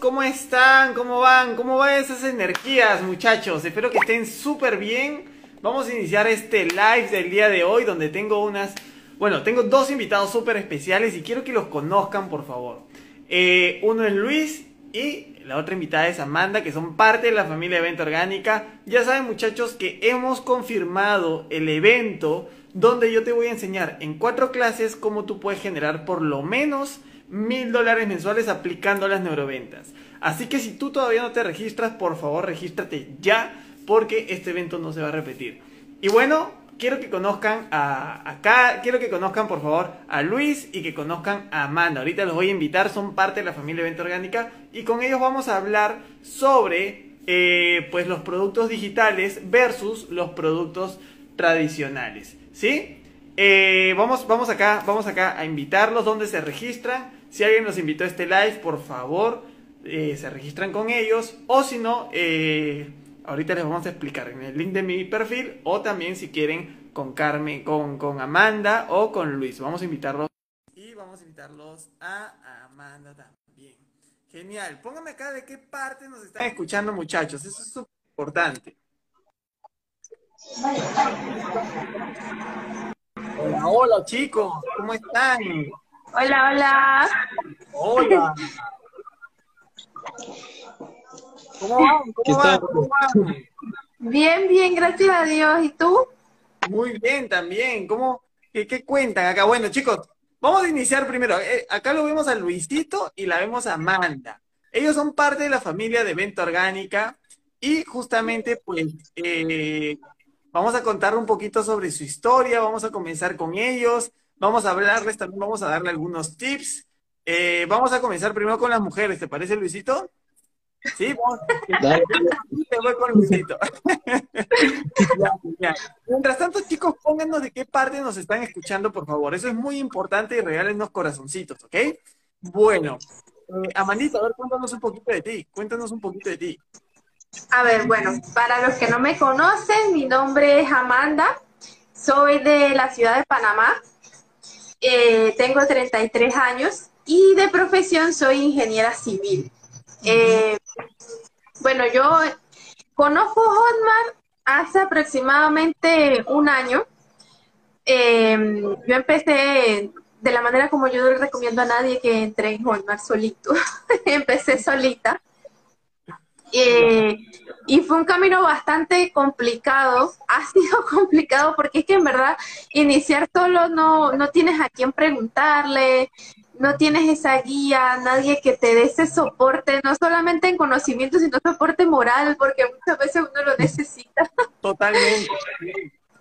¿Cómo están? ¿Cómo van? ¿Cómo van esas energías, muchachos? Espero que estén súper bien. Vamos a iniciar este live del día de hoy donde tengo unas... Bueno, tengo dos invitados súper especiales y quiero que los conozcan, por favor. Eh, uno es Luis y la otra invitada es Amanda, que son parte de la familia Evento Orgánica. Ya saben, muchachos, que hemos confirmado el evento donde yo te voy a enseñar en cuatro clases cómo tú puedes generar por lo menos mil dólares mensuales aplicando las neuroventas. Así que si tú todavía no te registras, por favor regístrate ya porque este evento no se va a repetir. Y bueno, quiero que conozcan a acá, quiero que conozcan por favor a Luis y que conozcan a Amanda. Ahorita los voy a invitar, son parte de la familia Evento Orgánica y con ellos vamos a hablar sobre eh, pues los productos digitales versus los productos tradicionales. ¿Sí? Eh, vamos, vamos acá, vamos acá a invitarlos donde se registran. Si alguien nos invitó a este live, por favor, eh, se registran con ellos. O si no, eh, ahorita les vamos a explicar en el link de mi perfil. O también si quieren con Carmen, con, con Amanda o con Luis. Vamos a invitarlos. Y vamos a invitarlos a Amanda también. Genial. Pónganme acá de qué parte nos están escuchando, muchachos. Eso es súper importante. Hola, hola chicos, ¿cómo están? Hola, hola. Hola. ¿Cómo van? ¿Cómo van? ¿Cómo van? Bien, bien, gracias a Dios. ¿Y tú? Muy bien también. ¿Cómo? ¿Qué, qué cuentan acá? Bueno, chicos, vamos a iniciar primero. Eh, acá lo vemos a Luisito y la vemos a Amanda. Ellos son parte de la familia de Venta Orgánica y justamente, pues, eh, vamos a contar un poquito sobre su historia, vamos a comenzar con ellos, vamos a hablarles, también vamos a darle algunos tips. Eh, vamos a comenzar primero con las mujeres, ¿te parece, Luisito? Sí, vamos. Te voy con Luisito. Ya, ya. Mientras tanto, chicos, pónganos de qué parte nos están escuchando, por favor. Eso es muy importante y regálenos corazoncitos, ¿ok? Bueno, eh, Amandita, a ver, cuéntanos un poquito de ti. Cuéntanos un poquito de ti. A ver, bueno, para los que no me conocen, mi nombre es Amanda, soy de la ciudad de Panamá, eh, tengo 33 años y de profesión soy ingeniera civil. Eh, bueno, yo conozco Hotmart hace aproximadamente un año. Eh, yo empecé de la manera como yo le recomiendo a nadie que entre en Hotmart solito. empecé solita. Eh, y fue un camino bastante complicado, ha sido complicado porque es que en verdad iniciar solo no, no tienes a quién preguntarle, no tienes esa guía, nadie que te dé ese soporte, no solamente en conocimiento, sino soporte moral, porque muchas veces uno lo necesita. Totalmente.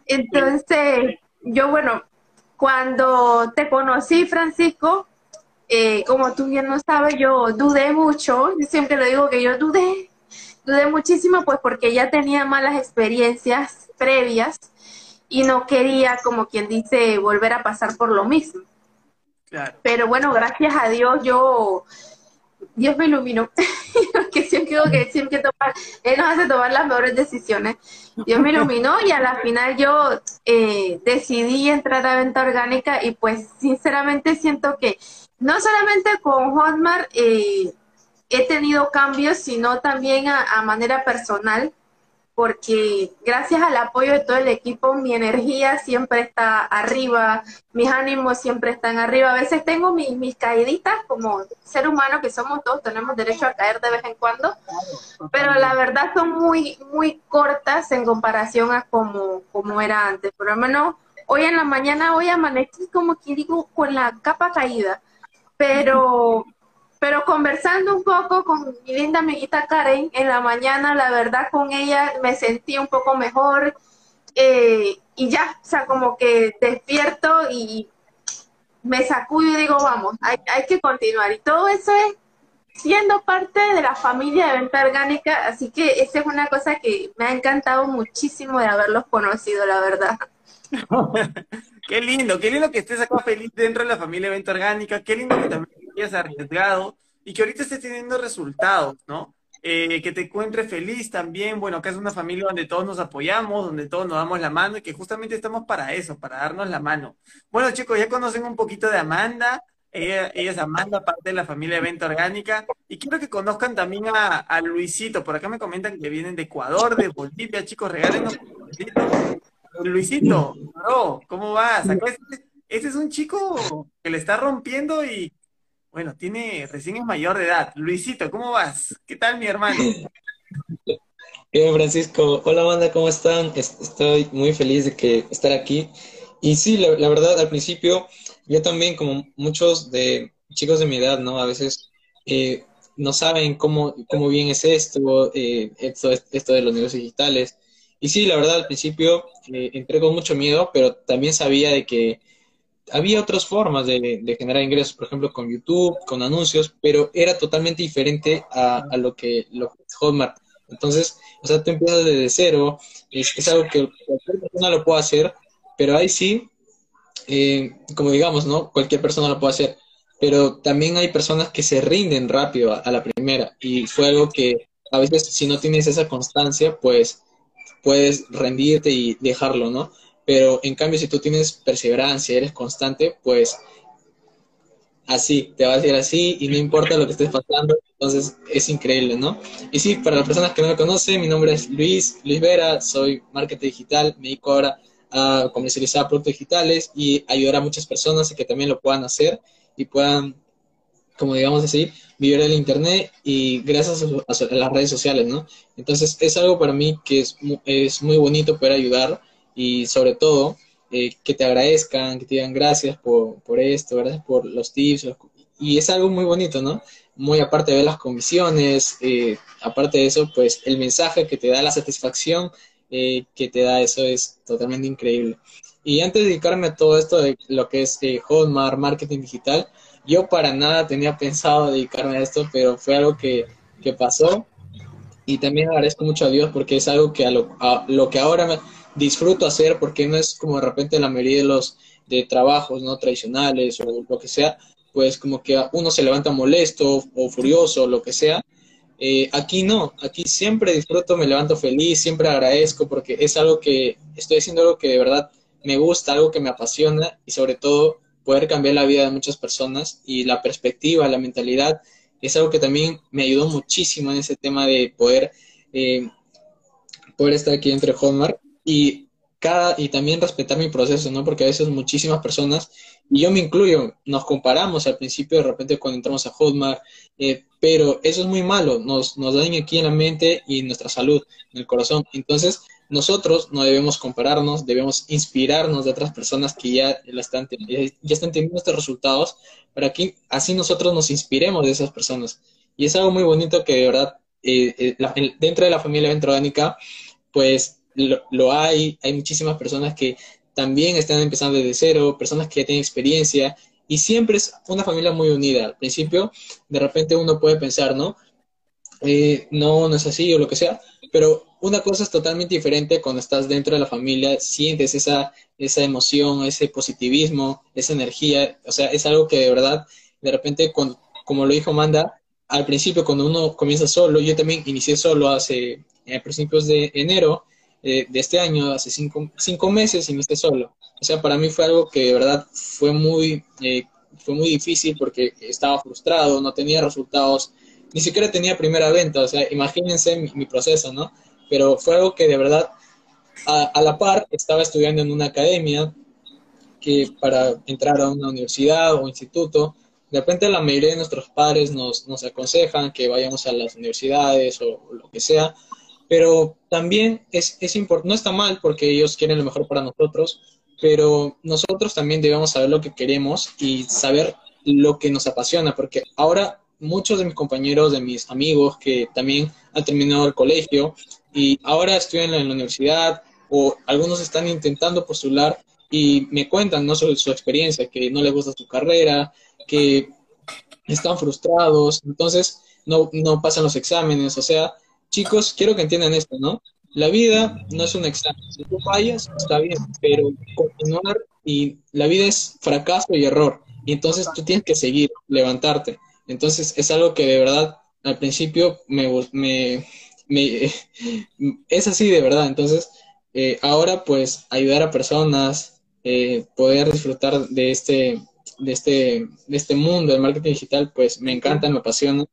Entonces, yo bueno, cuando te conocí, Francisco, eh, como tú bien no sabes, yo dudé mucho, siempre lo digo que yo dudé, dudé muchísimo pues porque ya tenía malas experiencias previas y no quería, como quien dice, volver a pasar por lo mismo. Claro. Pero bueno, gracias a Dios yo, Dios me iluminó, que siempre que siempre tomar, Él nos hace tomar las mejores decisiones. Dios me iluminó y a la final yo eh, decidí entrar a venta orgánica y pues sinceramente siento que no solamente con Hotmart eh, he tenido cambios, sino también a, a manera personal, porque gracias al apoyo de todo el equipo, mi energía siempre está arriba, mis ánimos siempre están arriba. A veces tengo mis, mis caíditas como ser humano que somos todos, tenemos derecho a caer de vez en cuando, pero la verdad son muy, muy cortas en comparación a como, como era antes. Por lo menos hoy en la mañana hoy amanecí como que digo con la capa caída, pero pero conversando un poco con mi linda amiguita Karen en la mañana, la verdad con ella me sentí un poco mejor eh, y ya, o sea, como que despierto y me sacudo y digo, vamos, hay, hay que continuar. Y todo eso es siendo parte de la familia de venta orgánica, así que esa es una cosa que me ha encantado muchísimo de haberlos conocido, la verdad. qué lindo, qué lindo que estés acá feliz dentro de la familia de venta orgánica, qué lindo que también hayas arriesgado y que ahorita estés teniendo resultados, ¿no? Eh, que te encuentres feliz también, bueno, acá es una familia donde todos nos apoyamos, donde todos nos damos la mano y que justamente estamos para eso, para darnos la mano. Bueno, chicos, ya conocen un poquito de Amanda, ella, es Amanda, parte de la familia de Venta Orgánica, y quiero que conozcan también a, Luisito, por acá me comentan que vienen de Ecuador, de Bolivia, chicos, regálenos Luisito, ¿cómo vas? este, este es un chico que le está rompiendo y bueno, tiene, recién es mayor de edad. Luisito, ¿cómo vas? ¿Qué tal, mi hermano? Bien, Francisco. Hola, banda, ¿cómo están? Estoy muy feliz de estar aquí. Y sí, la, verdad, al principio, yo también, como muchos de chicos de mi edad, ¿no? A veces eh, no saben cómo, cómo bien es esto, eh, esto, esto de los negocios digitales. Y sí, la verdad, al principio eh, entré con mucho miedo, pero también sabía de que había otras formas de, generar ingresos, por ejemplo, con YouTube, con anuncios, pero era totalmente diferente a, lo, que, lo es Hotmart. Entonces, o sea, tú empiezas desde cero, es, algo que cualquier persona lo puede hacer, pero ahí sí, eh, como digamos, ¿no? Cualquier persona lo puede hacer, pero también hay personas que se rinden rápido a, a la primera y fue algo que a veces si no tienes esa constancia, pues puedes rendirte y dejarlo, ¿no? Pero en cambio, si tú tienes perseverancia, eres constante, pues así, te va a decir así y no importa lo que estés pasando, entonces es increíble, ¿no? Y sí, para las personas que no me conocen, mi nombre es Luis, Luis Vera, soy marketing digital, me dedico ahora a comercializar productos digitales y ayudar a muchas personas a que también lo puedan hacer y puedan, como digamos así, vivir el Internet y gracias a, las redes sociales, ¿no? Entonces es algo para mí que es, es muy bonito poder ayudar y sobre todo eh, que te agradezcan, que te digan gracias por, por esto, gracias por los tips. y es algo muy bonito, ¿no? Muy aparte de las comisiones, eh, aparte de eso, pues el mensaje que te da la satisfacción eh, que te da eso es totalmente increíble. Y antes de dedicarme a todo esto de lo que es Hotmart, marketing digital, yo para nada tenía pensado dedicarme a esto, pero fue algo que, que pasó. Y también agradezco mucho a Dios porque es algo que a lo, a lo que ahora me, disfruto hacer porque no es como de repente la mayoría de los de trabajos no tradicionales o lo que sea, pues como que uno se levanta molesto o furioso o lo que sea. Eh, aquí no, aquí siempre disfruto, me levanto feliz, siempre agradezco porque es algo que estoy haciendo algo que de verdad me gusta, algo que me apasiona y sobre todo poder cambiar la vida de muchas personas y la perspectiva, la mentalidad, es algo que también me ayudó muchísimo en ese tema de poder, eh, poder estar aquí entre Hallmark y, cada, y también respetar mi proceso, ¿no? Porque a veces muchísimas personas, y yo me incluyo, nos comparamos al principio de repente cuando entramos a Hotmart, eh, pero eso es muy malo, nos, nos daña aquí en la mente y en nuestra salud, en el corazón. Entonces, nosotros no debemos compararnos, debemos inspirarnos de otras personas que ya, la están, ya están teniendo estos resultados, para que así nosotros nos inspiremos de esas personas. Y es algo muy bonito que de verdad, eh, eh, dentro de la familia ventrónica, pues lo, hay, hay muchísimas personas que también están empezando desde cero, personas que tienen experiencia, y siempre es una familia muy unida. Al principio, de repente uno puede pensar, ¿no? Eh, no, no es así o lo que sea, pero una cosa es totalmente diferente cuando estás dentro de la familia, sientes esa, esa emoción, ese positivismo, esa energía, o sea, es algo que de verdad, de repente, cuando, como lo dijo Manda, al principio cuando uno comienza solo, yo también inicié solo hace, a principios de enero, eh, de este año, hace cinco, cinco meses, inicié solo. O sea, para mí fue algo que de verdad fue muy, eh, fue muy difícil porque estaba frustrado, no tenía resultados, ni siquiera tenía primera venta. O sea, imagínense mi, proceso, ¿no? Pero fue algo que de verdad, a, la par, estaba estudiando en una academia que para entrar a una universidad o instituto, de repente la mayoría de nuestros padres nos, nos aconsejan que vayamos a las universidades o, lo que sea, pero también es, es no está mal porque ellos quieren lo mejor para nosotros, pero nosotros también debemos saber lo que queremos y saber lo que nos apasiona, porque ahora muchos de mis compañeros, de mis amigos que también han terminado el colegio y ahora estudian en la universidad o algunos están intentando postular y me cuentan no sobre su experiencia, que no les gusta su carrera, que están frustrados, entonces no, no pasan los exámenes, o sea, chicos, quiero que entiendan esto, ¿no? La vida no es un examen, si tú fallas, está bien, pero continuar y la vida es fracaso y error, y entonces tú tienes que seguir, levantarte. Entonces es algo que de verdad al principio me, me, es así de verdad. Entonces eh, ahora pues ayudar a personas, eh, poder disfrutar de este, de este, de este mundo del marketing digital, pues me encanta, me apasiona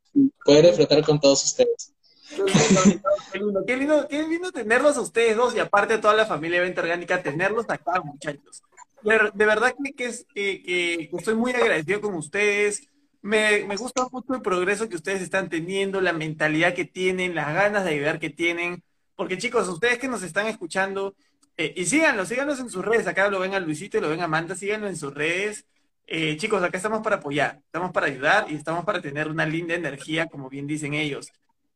poder disfrutar con todos ustedes. Qué lindo, qué lindo, qué lindo tenerlos a ustedes dos y aparte de toda la familia Venta Orgánica, tenerlos acá, muchachos. De, verdad que, es, que, que, estoy muy agradecido con ustedes. Me, gusta mucho el progreso que ustedes están teniendo, la mentalidad que tienen, las ganas de ayudar que tienen. Porque chicos, ustedes que nos están escuchando, eh, y síganlo, síganos en sus redes. Acá lo ven a Luisito y lo ven a Amanda, síganlo en sus redes. Eh, chicos, acá estamos para apoyar, estamos para ayudar y estamos para tener una linda energía, como bien dicen ellos.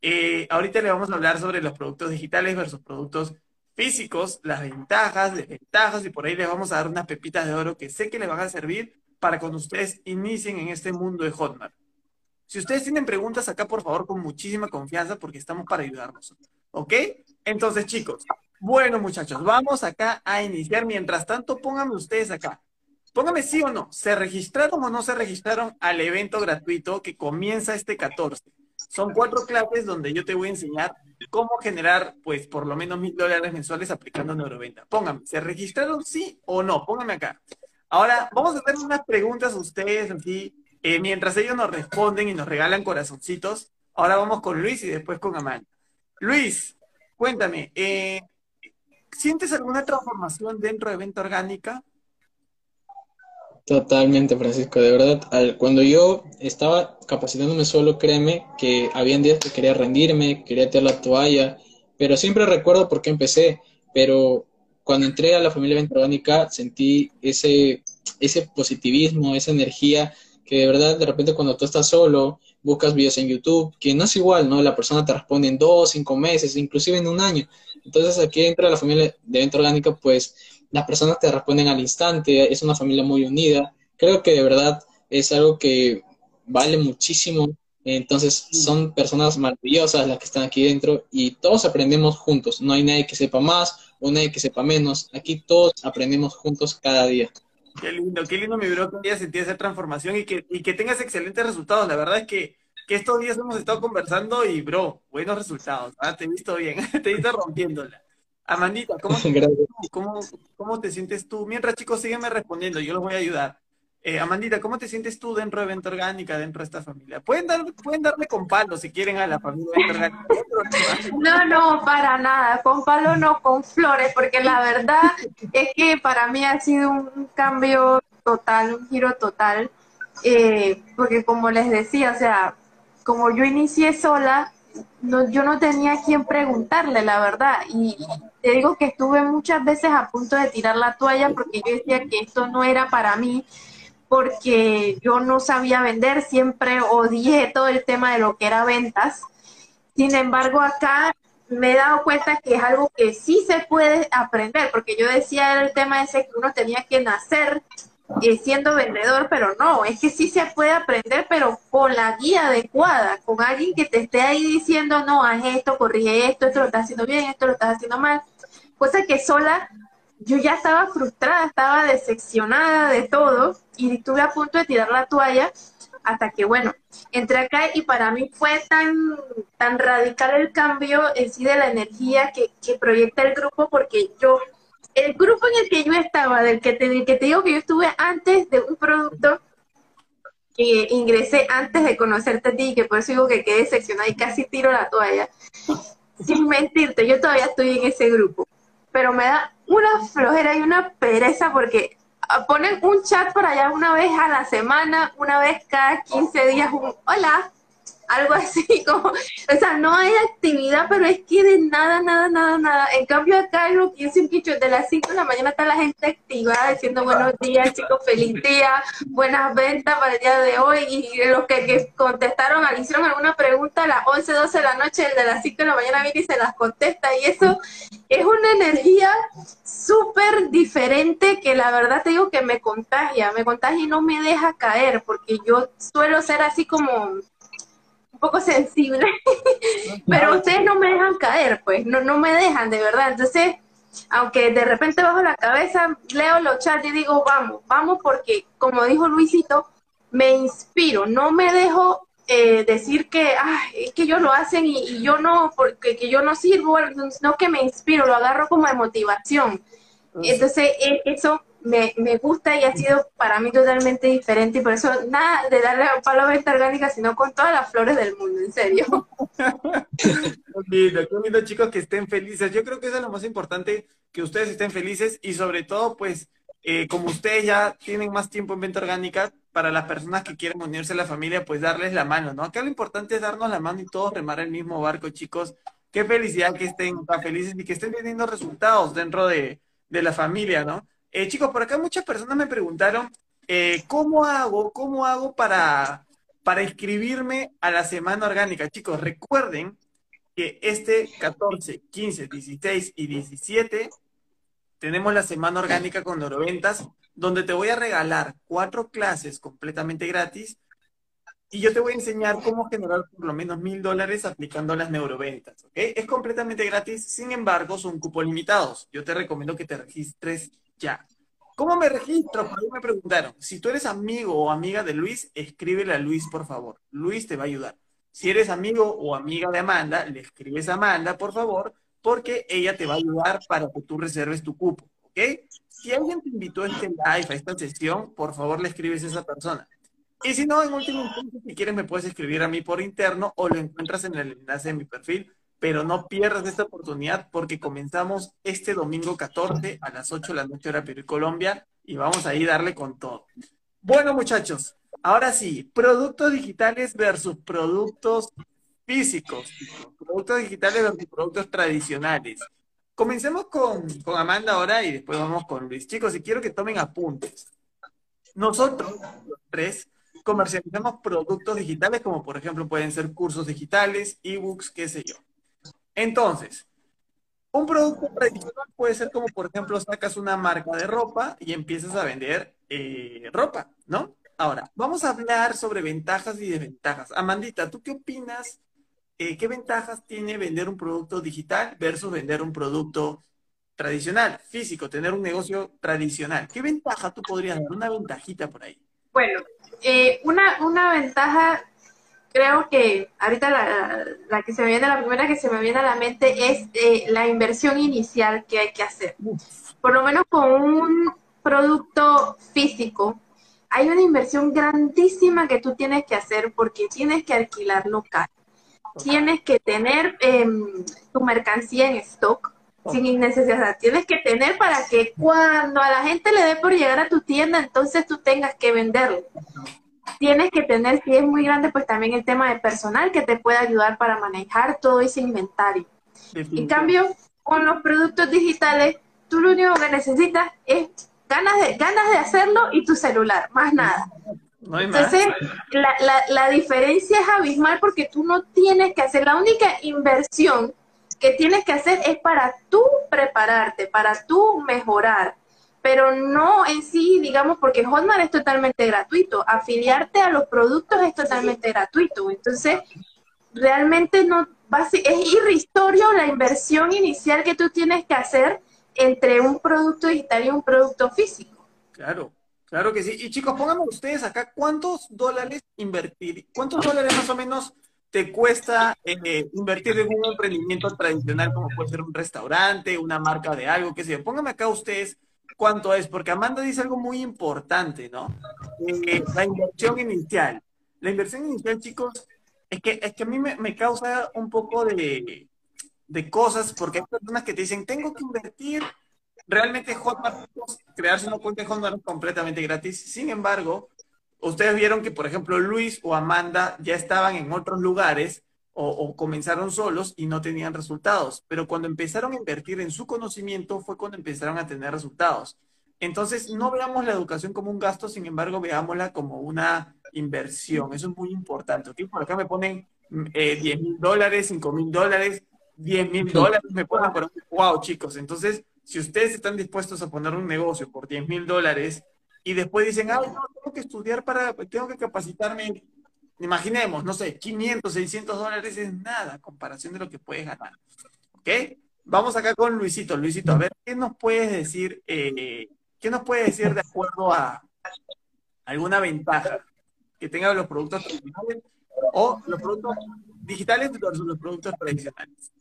Eh, ahorita le vamos a hablar sobre los productos digitales versus productos físicos, las ventajas, desventajas y por ahí les vamos a dar unas pepitas de oro que sé que les van a servir para cuando ustedes inicien en este mundo de Hotmart. Si ustedes tienen preguntas acá, por favor, con muchísima confianza porque estamos para ayudarnos. ¿Ok? Entonces, chicos, bueno, muchachos, vamos acá a iniciar. Mientras tanto, pónganme ustedes acá. Pónganme sí o no. ¿Se registraron o no se registraron al evento gratuito que comienza este 14? Son cuatro clases donde yo te voy a enseñar cómo generar, pues, por lo menos mil dólares mensuales aplicando Neuroventa. Pónganme, ¿se registraron sí o no? Pónganme acá. Ahora, vamos a hacer unas preguntas a ustedes, así, eh, mientras ellos nos responden y nos regalan corazoncitos. Ahora vamos con Luis y después con Amanda. Luis, cuéntame, eh, ¿sientes alguna transformación dentro de Venta Orgánica? Totalmente, Francisco, de verdad. cuando yo estaba capacitándome solo, créeme que habían días que quería rendirme, quería tirar la toalla, pero siempre recuerdo por qué empecé. Pero cuando entré a la familia Venta Orgánica sentí ese, ese positivismo, esa energía que de verdad de repente cuando tú estás solo, buscas videos en YouTube, que no es igual, ¿no? La persona te responde en dos, cinco meses, inclusive en un año. Entonces aquí entra la familia de Venta Orgánica, pues las personas te responden al instante, es una familia muy unida. Creo que de verdad es algo que vale muchísimo. Entonces son personas maravillosas las que están aquí dentro y todos aprendemos juntos. No hay nadie que sepa más o nadie que sepa menos. Aquí todos aprendemos juntos cada día. Qué lindo, qué lindo mi bro que hayas sentido esa transformación y que, y que tengas excelentes resultados. La verdad es que, que estos días hemos estado conversando y, bro, buenos resultados. ¿ah? Te he visto bien, te he visto rompiéndola. Amandita, ¿cómo te, ¿cómo, ¿cómo te sientes tú? Mientras, chicos, sígueme respondiendo, yo los voy a ayudar. Eh, Amandita, ¿cómo te sientes tú dentro de Venta Orgánica, dentro de esta familia? Pueden, dar, pueden darle con palo si quieren a la familia Venta Orgánica. No, no, para nada. Con palo no, con flores, porque la verdad es que para mí ha sido un cambio total, un giro total. Eh, porque como les decía, o sea, como yo inicié sola, yo no tenía a quién preguntarle, la verdad. Y, te digo que estuve muchas veces a punto de tirar la toalla porque yo decía que esto no era para mí, porque yo no sabía vender, siempre odié todo el tema de lo que era ventas. Sin embargo, acá me he dado cuenta que es algo que sí se puede aprender, porque yo decía el tema ese que uno tenía que nacer siendo vendedor, pero no, es que sí se puede aprender, pero con la guía adecuada, con alguien que te esté ahí diciendo, no, haz esto, corrige esto, esto lo estás haciendo bien, esto lo estás haciendo mal, cosa que sola yo ya estaba frustrada, estaba decepcionada de todo y estuve a punto de tirar la toalla hasta que, bueno, entré acá y para mí fue tan, tan radical el cambio en sí de la energía que, que proyecta el grupo porque yo el grupo en el que yo estaba, del que te, que te digo que yo estuve antes de un producto, que ingresé antes de conocerte a ti, que por eso digo que quedé decepcionada y casi tiro la toalla. Sin mentirte, yo todavía estoy en ese grupo, pero me da una flojera y una pereza porque ponen un chat por allá una vez a la semana, una vez cada 15 días, un hola, algo así como, o sea, no hay actividad, pero es que de nada, nada, nada, nada. En cambio acá lo que he dicho, de las 5 de la mañana está la gente activada diciendo buenos días, chicos, feliz día, buenas ventas para el día de hoy, y los que, contestaron, hicieron alguna pregunta a las 11, 12 de la noche, el de las 5 de la mañana viene y se las contesta, y eso es una energía súper diferente que la verdad te digo que me contagia, me contagia y no me deja caer, porque yo suelo ser así como poco sensible, pero ustedes no me dejan caer, pues, no, no me dejan, de verdad. Entonces, aunque de repente bajo la cabeza, leo los chats y digo, vamos, vamos, porque como dijo Luisito, me inspiro, no me dejo eh, decir que, es que ellos lo hacen y, yo no, porque que yo no sirvo, sino que me inspiro, lo agarro como de motivación. Entonces, e, eso me, me, gusta y ha sido para mí totalmente diferente y por eso nada de darle a palo venta orgánica, sino con todas las flores del mundo, en serio. lindo, qué lindo chicos que estén felices. Yo creo que eso es lo más importante, que ustedes estén felices y sobre todo pues eh, como ustedes ya tienen más tiempo en venta orgánica, para las personas que quieren unirse a la familia, pues darles la mano, ¿no? Acá lo importante es darnos la mano y todos remar el mismo barco, chicos. Qué felicidad que estén felices y que estén teniendo resultados dentro de, de la familia, ¿no? Eh, chicos, por acá muchas personas me preguntaron, eh, ¿cómo hago, cómo hago para, para inscribirme a la Semana Orgánica? Chicos, recuerden que este 14, 15, 16 y 17 tenemos la Semana Orgánica con Neuroventas, donde te voy a regalar cuatro clases completamente gratis y yo te voy a enseñar cómo generar por lo menos mil dólares aplicando las neuroventas. Es completamente gratis, sin embargo, son cupos limitados. Yo te recomiendo que te registres ya. ¿Cómo me registro? Por ahí me preguntaron. Si tú eres amigo o amiga de Luis, escríbele a Luis, por favor. Luis te va a ayudar. Si eres amigo o amiga de Amanda, le escribes a Amanda, por favor, porque ella te va a ayudar para que tú reserves tu cupo, ¿ok? Si alguien te invitó a este live, a esta sesión, por favor le escribes a esa persona. Y si no, en último punto, si quieres, me puedes escribir a mí por interno o lo encuentras en el enlace de mi perfil pero no pierdas esta oportunidad porque comenzamos este domingo 14 a las 8 de la noche hora Perú y Colombia y vamos a ir darle con todo. Bueno, muchachos, ahora sí, productos digitales versus productos físicos, productos digitales versus productos tradicionales. Comencemos con, con Amanda ahora y después vamos con Luis. Chicos, y quiero que tomen apuntes. Nosotros, los tres, comercializamos productos digitales como por ejemplo pueden ser cursos digitales, ebooks, qué sé yo. Entonces, un producto tradicional puede ser como, por ejemplo, sacas una marca de ropa y empiezas a vender eh, ropa, ¿no? Ahora, vamos a hablar sobre ventajas y desventajas. Amandita, ¿tú qué opinas? Eh, ¿Qué ventajas tiene vender un producto digital versus vender un producto tradicional, físico, tener un negocio tradicional? ¿Qué ventaja tú podrías dar? Una ventajita por ahí. Bueno, eh, una, una ventaja creo que ahorita la, que se me viene, la primera que se me viene a la mente es eh, la inversión inicial que hay que hacer. Por lo menos con un producto físico, hay una inversión grandísima que tú tienes que hacer porque tienes que alquilar local. Tienes que tener em, tu mercancía en stock sin necesidad. tienes que tener para que cuando a la gente le dé por llegar a tu tienda, entonces tú tengas que venderlo tienes que tener, si es muy grande, pues también el tema de personal que te puede ayudar para manejar todo ese inventario. En cambio, con los productos digitales, tú lo único que necesitas es ganas de, ganas de hacerlo y tu celular, más nada. Entonces, La, la, la diferencia es abismal porque tú no tienes que hacer, la única inversión que tienes que hacer es para tú prepararte, para tú mejorar pero no en sí, digamos, porque Hotmart es totalmente gratuito, afiliarte a los productos es totalmente gratuito, entonces realmente no es irrisorio la inversión inicial que tú tienes que hacer entre un producto digital y un producto físico. Claro, claro que sí. Y chicos, pónganme ustedes acá cuántos dólares invertir, cuántos dólares más o menos te cuesta eh, invertir en un emprendimiento tradicional como puede ser un restaurante, una marca de algo, qué sé yo. Pónganme acá ustedes cuánto es, porque Amanda dice algo muy importante, ¿no? Eh, la inversión inicial. La inversión inicial, chicos, es que, es que a mí me, causa un poco de, de, cosas, porque hay personas que te dicen, tengo que invertir. Realmente Hotmart, crearse una cuenta de Hotmart completamente gratis. Sin embargo, ustedes vieron que, por ejemplo, Luis o Amanda ya estaban en otros lugares o, o, comenzaron solos y no tenían resultados. Pero cuando empezaron a invertir en su conocimiento fue cuando empezaron a tener resultados. Entonces, no veamos la educación como un gasto, sin embargo, veámosla como una inversión. Eso es muy importante. ¿okay? Por acá me ponen eh, 10 mil dólares, 5 mil dólares, 10 mil dólares, me ponen por wow, chicos. Entonces, si ustedes están dispuestos a poner un negocio por 10 mil dólares y después dicen, ah, no, tengo que estudiar para, tengo que capacitarme, imaginemos, no sé, 500, 600 dólares es nada, comparación de lo que puedes ganar. ¿Ok? Vamos acá con Luisito. Luisito, a ver, ¿qué nos puedes decir, eh, qué nos puedes decir de acuerdo a alguna ventaja que tengan los productos tradicionales o los productos digitales versus los productos tradicionales?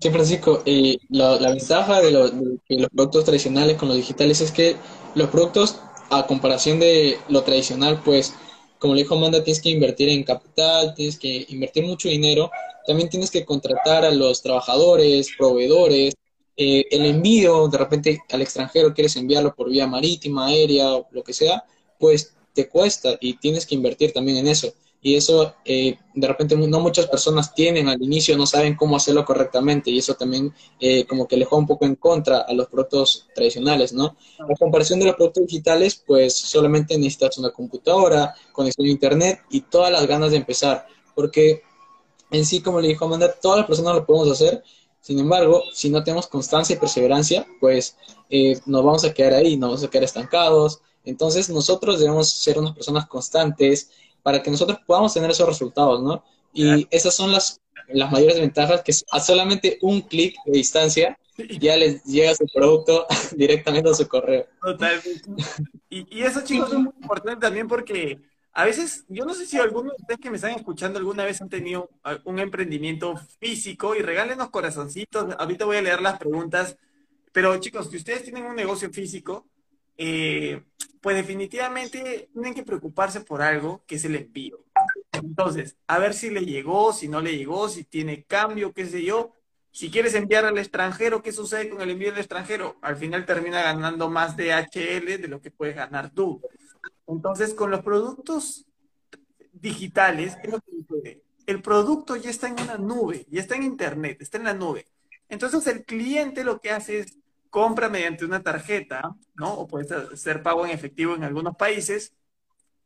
Sí, Francisco, y la, la, ventaja de, lo, de, los productos tradicionales con los digitales es que los productos, a comparación de lo tradicional, pues, como le dijo Amanda, tienes que invertir en capital, tienes que invertir mucho dinero, también tienes que contratar a los trabajadores, proveedores, eh, el envío, de repente al extranjero quieres enviarlo por vía marítima, aérea, o lo que sea, pues te cuesta y tienes que invertir también en eso y eso eh, de repente no muchas personas tienen al inicio, no saben cómo hacerlo correctamente y eso también eh, como que le juega un poco en contra a los productos tradicionales, ¿no? A comparación de los productos digitales, pues solamente necesitas una computadora, conexión a internet y todas las ganas de empezar, porque en sí, como le dijo Amanda, todas las personas lo podemos hacer, sin embargo, si no tenemos constancia y perseverancia, pues eh, nos vamos a quedar ahí, nos vamos a quedar estancados. Entonces nosotros debemos ser unas personas constantes, para que nosotros podamos tener esos resultados, ¿no? Y esas son las, las mayores ventajas, que a solamente un clic de distancia ya les llega su producto directamente a su correo. Totalmente. Y, y eso, chicos, es muy importante también porque a veces, yo no sé si algunos de ustedes que me están escuchando alguna vez han tenido un emprendimiento físico y regálenos corazoncitos. Ahorita voy a leer las preguntas. Pero chicos, si ustedes tienen un negocio físico, eh, pues definitivamente tienen que preocuparse por algo que es el envío. Entonces, a ver si le llegó, si no le llegó, si tiene cambio, qué sé yo. Si quieres enviar al extranjero, ¿qué sucede con el envío al extranjero? Al final termina ganando más DHL de lo que puedes ganar tú. Entonces, con los productos digitales, el producto ya está en una nube, ya está en internet, está en la nube. Entonces, el cliente lo que hace es compra mediante una tarjeta, ¿no? O puede ser pago en efectivo en algunos países,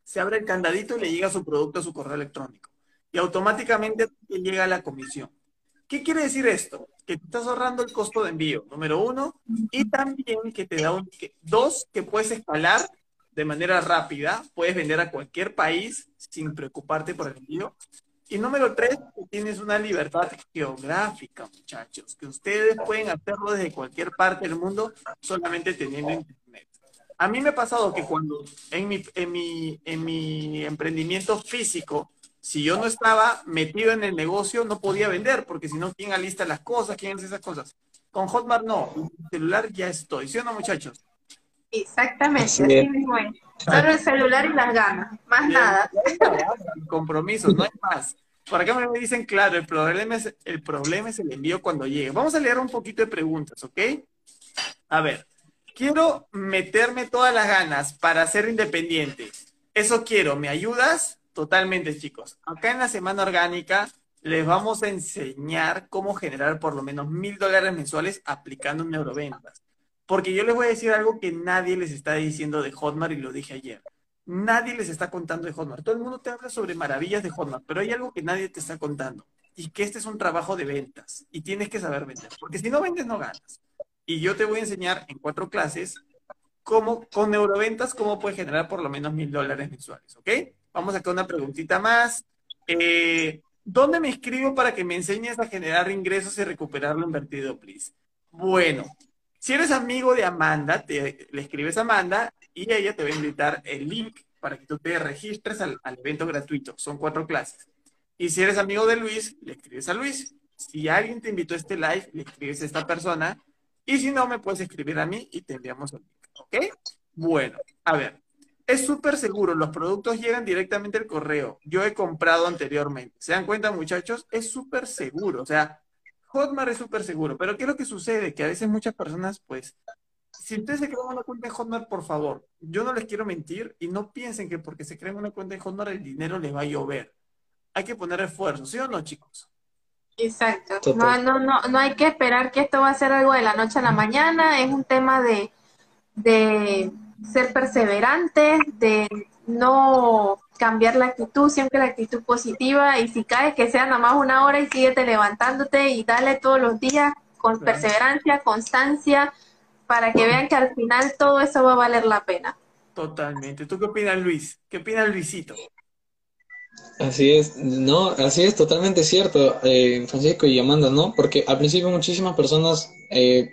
se abre el candadito y le llega su producto a su correo electrónico. Y automáticamente le llega la comisión. ¿Qué quiere decir esto? Que te estás ahorrando el costo de envío, número uno, y también que te da un... Dos, que puedes escalar de manera rápida, puedes vender a cualquier país sin preocuparte por el envío. Y número tres, tienes una libertad geográfica, muchachos, que ustedes pueden hacerlo desde cualquier parte del mundo solamente teniendo internet. A mí me ha pasado que cuando en mi, en mi, en mi emprendimiento físico, si yo no estaba metido en el negocio, no podía vender, porque si no, ¿quién alista las cosas? ¿Quién hace esas cosas? Con Hotmart no, en el celular ya estoy, ¿sí o no, muchachos? Exactamente, así, así mismo es. Solo el celular y las ganas, más nada. Compromiso, no hay más. Por acá me dicen, claro, el problema, es, el problema es el envío cuando llegue. Vamos a leer un poquito de preguntas, ¿ok? A ver, quiero meterme todas las ganas para ser independiente. Eso quiero, ¿me ayudas? Totalmente, chicos. Acá en la semana orgánica les vamos a enseñar cómo generar por lo menos mil dólares mensuales aplicando neuroventas. Porque yo les voy a decir algo que nadie les está diciendo de Hotmart y lo dije ayer. Nadie les está contando de Hotmart. Todo el mundo te habla sobre maravillas de Hotmart, pero hay algo que nadie te está contando. Y que este es un trabajo de ventas. Y tienes que saber vender. Porque si no vendes, no ganas. Y yo te voy a enseñar en cuatro clases cómo, con neuroventas, cómo puedes generar por lo menos mil dólares mensuales. ¿Ok? Vamos a hacer una preguntita más. Eh, ¿Dónde me inscribo para que me enseñes a generar ingresos y recuperar lo invertido, please? Bueno, si eres amigo de Amanda, te, le escribes a Amanda y ella te va a invitar el link para que tú te registres al, evento gratuito. Son cuatro clases. Y si eres amigo de Luis, le escribes a Luis. Si alguien te invitó a este live, le escribes a esta persona. Y si no, me puedes escribir a mí y te enviamos el link. ¿Ok? Bueno, a ver. Es súper seguro. Los productos llegan directamente al correo. Yo he comprado anteriormente. ¿Se dan cuenta, muchachos? Es súper seguro. O sea, Hotmart es súper seguro, pero ¿qué es lo que sucede? Que a veces muchas personas, pues, si ustedes se crean una cuenta en Hotmart, por favor, yo no les quiero mentir y no piensen que porque se crean una cuenta en Hotmart el dinero les va a llover. Hay que poner esfuerzo, ¿sí o no, chicos? Exacto. No, no, no, no hay que esperar que esto va a ser algo de la noche a la mañana. Es un tema de, de ser perseverante, de no cambiar la actitud, siempre la actitud positiva. Y si caes, que sea nada más una hora y síguete levantándote y dale todos los días con perseverancia, constancia, para que vean que al final todo eso va a valer la pena. Totalmente. ¿Tú qué opinas, Luis? ¿Qué opinas, Luisito? Así es, no, así es totalmente cierto, eh, Francisco y Amanda, ¿no? Porque al principio muchísimas personas eh,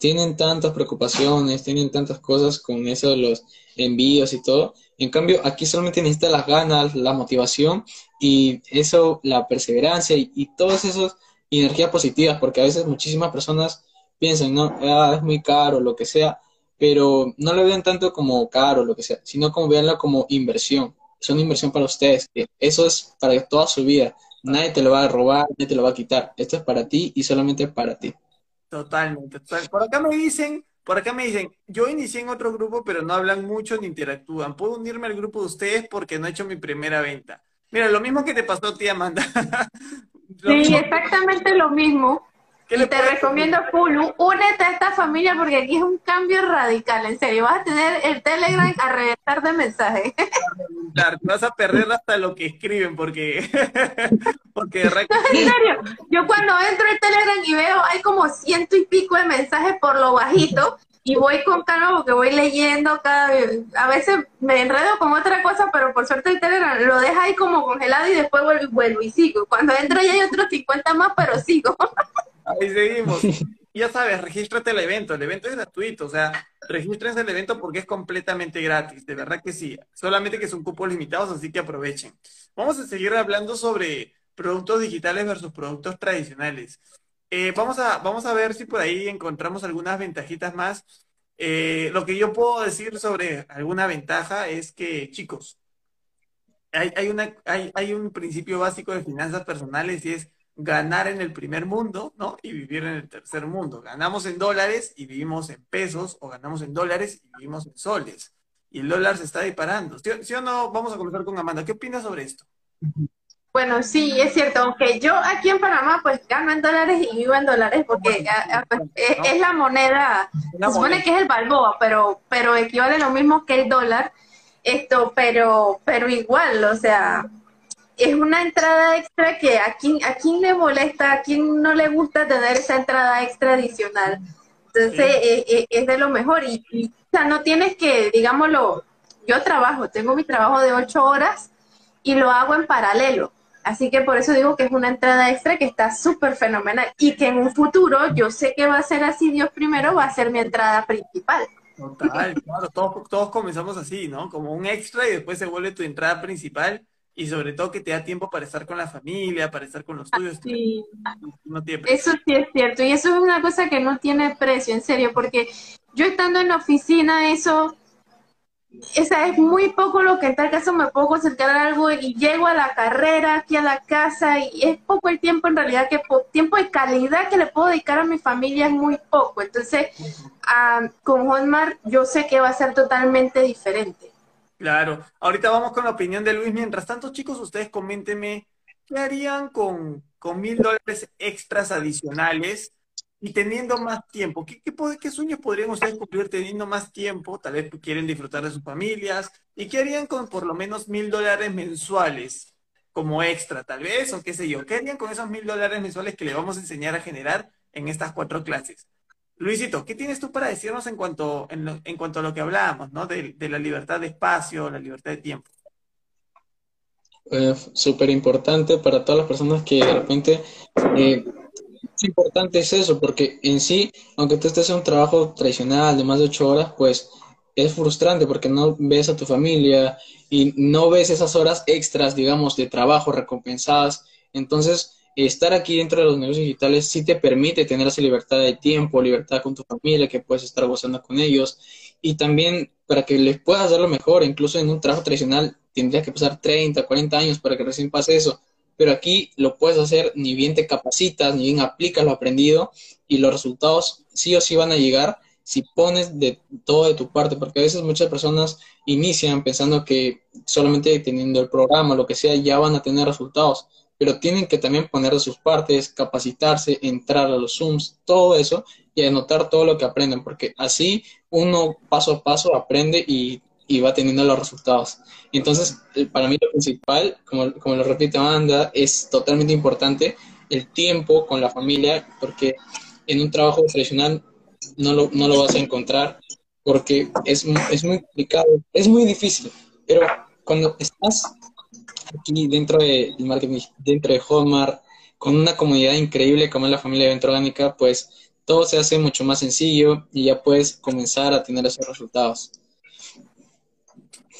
tienen tantas preocupaciones, tienen tantas cosas con eso de los envíos y todo. En cambio, aquí solamente necesita las ganas, la motivación y eso, la perseverancia y, todas esas energías positivas, porque a veces muchísimas personas piensan, no, ah, es muy caro, lo que sea, pero no lo vean tanto como caro, lo que sea, sino como veanla como inversión es una inversión para ustedes. Eso es para toda su vida. Nadie te lo va a robar, nadie te lo va a quitar. Esto es para ti y solamente para ti. Totalmente. Por acá me dicen, por acá me dicen, yo inicié en otro grupo, pero no hablan mucho ni interactúan. ¿Puedo unirme al grupo de ustedes porque no he hecho mi primera venta? Mira, lo mismo que te pasó a ti, Amanda. sí, exactamente lo mismo y te recomiendo full, únete a esta familia porque aquí es un cambio radical, en serio, vas a tener el Telegram a reventar de mensajes. vas a perder hasta lo que escriben porque... porque en serio, yo cuando entro en Telegram y veo hay como ciento y pico de mensajes por lo bajito y voy con calma porque voy leyendo cada a veces me enredo con otra cosa pero por suerte el Telegram lo deja ahí como congelado y después vuelvo, vuelvo y sigo. Cuando entro ya hay otros 50 más pero sigo Ahí seguimos. Ya sabes, regístrate el evento. El evento es gratuito, o sea, regístrense el evento porque es completamente gratis. De verdad que sí. Solamente que son cupos limitados, así que aprovechen. Vamos a seguir hablando sobre productos digitales versus productos tradicionales. Eh, vamos, a, vamos a ver si por ahí encontramos algunas ventajitas más. Eh, lo que yo puedo decir sobre alguna ventaja es que, chicos, hay, hay, una, hay, hay un principio básico de finanzas personales y es ganar en el primer mundo, ¿no? Y vivir en el tercer mundo. Ganamos en dólares y vivimos en pesos, o ganamos en dólares y vivimos en soles. Y el dólar se está disparando. ¿Sí, o no? Vamos a comenzar con Amanda. ¿Qué opinas sobre esto? Bueno, sí, es cierto, aunque yo aquí en Panamá pues gano en dólares y vivo en dólares porque ah, pues, es, la moneda, se supone que es el balboa, pero, pero equivale lo mismo que el dólar, esto, pero, pero igual, o sea, es una entrada extra que a quién, a quién le molesta, a quién no le gusta tener esa entrada extra adicional. Entonces, eh, eh, es de lo mejor. Y, o sea, no tienes que, digámoslo, yo trabajo, tengo mi trabajo de ocho horas y lo hago en paralelo. Así que por eso digo que es una entrada extra que está súper fenomenal y que en un futuro yo sé que va a ser así, Dios primero va a ser mi entrada principal. Total, claro, todos, todos comenzamos así, ¿no? Como un extra y después se vuelve tu entrada principal y sobre todo que te da tiempo para estar con la familia, para estar con los tuyos. Sí. eso sí es cierto, y eso es una cosa que no tiene precio, en serio, porque yo estando en la oficina, eso, esa es muy poco lo que en tal caso me puedo concentrar algo y llego a la carrera, aquí a la casa, y es poco el tiempo en realidad, que tiempo de calidad que le puedo dedicar a mi familia es muy poco. Entonces, ah, con Hotmart yo sé que va a ser totalmente diferente. Claro. Ahorita vamos con la opinión de Luis. Mientras tanto, chicos, ustedes coméntenme qué harían con, mil dólares extras adicionales y teniendo más tiempo. ¿Qué, qué, sueños podrían ustedes cumplir teniendo más tiempo? Tal vez quieren disfrutar de sus familias. ¿Y qué harían con por lo menos mil dólares mensuales como extra, tal vez? O qué sé yo. ¿Qué harían con esos mil dólares mensuales que le vamos a enseñar a generar en estas cuatro clases? Luisito, ¿qué tienes tú para decirnos en cuanto, en, cuanto a lo que hablábamos, ¿no? De, la libertad de espacio, la libertad de tiempo. Eh, Súper importante para todas las personas que de repente eh, es importante es eso, porque en sí, aunque tú estés en un trabajo tradicional de más de ocho horas, pues es frustrante porque no ves a tu familia y no ves esas horas extras, digamos, de trabajo recompensadas. Entonces, estar aquí dentro de los negocios digitales sí te permite tener esa libertad de tiempo, libertad con tu familia, que puedes estar gozando con ellos. Y también para que les puedas dar lo mejor, incluso en un trabajo tradicional tendrías que pasar 30, 40 años para que recién pase eso. Pero aquí lo puedes hacer, ni bien te capacitas, ni bien aplicas lo aprendido y los resultados sí o sí van a llegar si pones de todo de tu parte, porque a veces muchas personas inician pensando que solamente teniendo el programa, lo que sea, ya van a tener resultados, pero tienen que también poner de sus partes, capacitarse, entrar a los Zooms, todo eso, y anotar todo lo que aprenden, porque así uno paso a paso aprende y, va teniendo los resultados. entonces, eh, para mí lo principal, como, como lo repite Amanda, es totalmente importante el tiempo con la familia, porque en un trabajo tradicional no lo, no lo vas a encontrar, porque es, es muy complicado, es muy difícil, pero cuando estás aquí dentro de dentro de Hotmart, con una comunidad increíble como es la familia de Orgánica, pues todo se hace mucho más sencillo y ya puedes comenzar a tener esos resultados.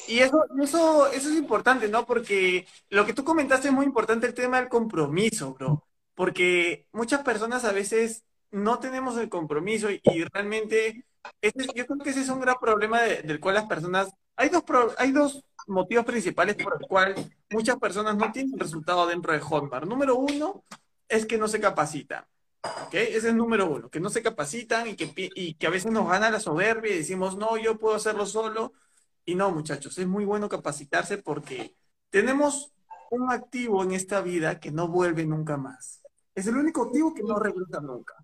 Y eso, eso, eso es importante, ¿no? Porque lo que tú comentaste es muy importante, el tema del compromiso, bro. Porque muchas personas a veces no tenemos el compromiso y, realmente yo creo que ese es un gran problema del cual las personas... Hay dos, hay dos motivos principales por el cual muchas personas no tienen resultado dentro de Hotmart. Número uno es que no se capacitan. Ese es el número uno, que no se capacitan y que, y que a veces nos gana la soberbia y decimos, no, yo puedo hacerlo solo. Y no, muchachos, es muy bueno capacitarse porque tenemos un activo en esta vida que no vuelve nunca más. Es el único activo que no regresa nunca.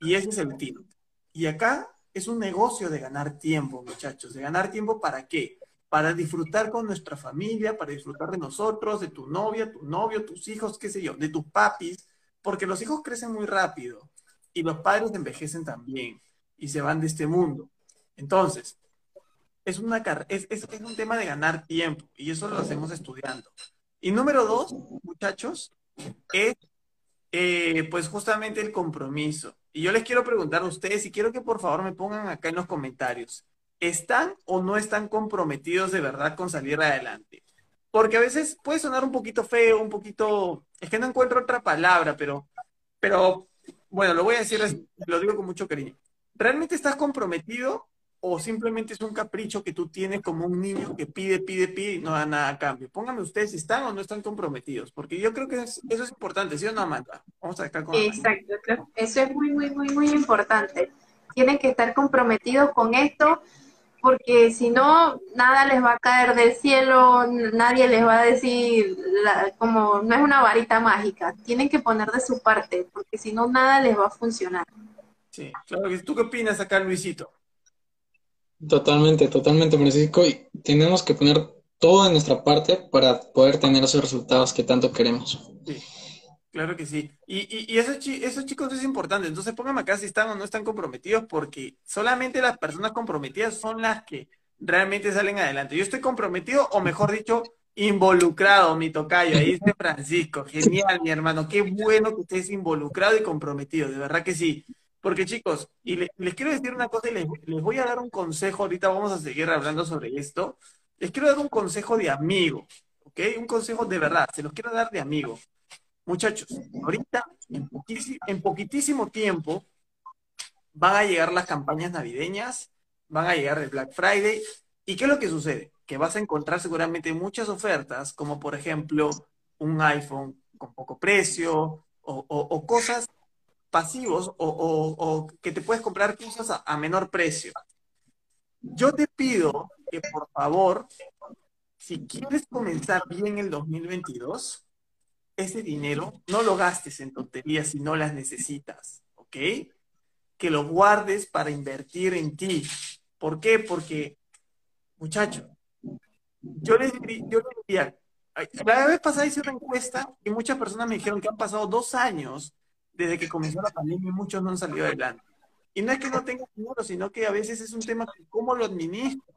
Y ese es el tiempo. Y acá es un negocio de ganar tiempo, muchachos. ¿De ganar tiempo para qué? Para disfrutar con nuestra familia, para disfrutar de nosotros, de tu novia, tu novio, tus hijos, qué sé yo, de tus papis porque los hijos crecen muy rápido y los padres envejecen también y se van de este mundo. Entonces, es, una, es, es, un tema de ganar tiempo y eso lo hacemos estudiando. Y número dos, muchachos, es eh, pues justamente el compromiso. Y yo les quiero preguntar a ustedes y quiero que por favor me pongan acá en los comentarios, ¿están o no están comprometidos de verdad con salir adelante? Porque a veces puede sonar un poquito feo, un poquito, es que no encuentro otra palabra, pero, pero bueno, lo voy a decir, lo digo con mucho cariño. ¿Realmente estás comprometido o simplemente es un capricho que tú tienes como un niño que pide, pide, pide y no da nada a cambio? Pónganme ustedes si están o no están comprometidos, porque yo creo que eso es importante, ¿sí o no, Amanda? Vamos a con Exacto, eso es muy, muy, muy, muy importante. Tienen que estar comprometidos con esto porque si no, nada les va a caer del cielo, nadie les va a decir, como no es una varita mágica, tienen que poner de su parte, porque si no, nada les va a funcionar. Sí, claro. ¿Tú qué opinas acá, Luisito? Totalmente, totalmente, Francisco. Y tenemos que poner todo en nuestra parte para poder tener esos resultados que tanto queremos. Sí. Claro que sí. Y, y, y esos, chicos es importante. Entonces pónganme acá si están o no están comprometidos, porque solamente las personas comprometidas son las que realmente salen adelante. Yo estoy comprometido, o mejor dicho, involucrado, mi tocayo. Ahí dice Francisco. Genial, mi hermano. Qué bueno que estés involucrado y comprometido. De verdad que sí. Porque chicos, y les quiero decir una cosa y les, les voy a dar un consejo. Ahorita vamos a seguir hablando sobre esto. Les quiero dar un consejo de amigo. ¿Ok? Un consejo de verdad. Se los quiero dar de amigo. Muchachos, ahorita, en poquitísimo, tiempo, van a llegar las campañas navideñas, van a llegar el Black Friday. ¿Y qué es lo que sucede? Que vas a encontrar seguramente muchas ofertas, como por ejemplo un iPhone con poco precio o, cosas pasivos o, que te puedes comprar cosas a menor precio. Yo te pido que por favor, si quieres comenzar bien el 2022, ese dinero no lo gastes en tonterías si no las necesitas, ¿ok? Que lo guardes para invertir en ti. ¿Por qué? Porque, muchacho, yo les, yo diría, la vez pasada hice una encuesta y muchas personas me dijeron que han pasado dos años desde que comenzó la pandemia y muchos no han salido adelante. Y no es que no tengan dinero, sino que a veces es un tema de cómo lo administro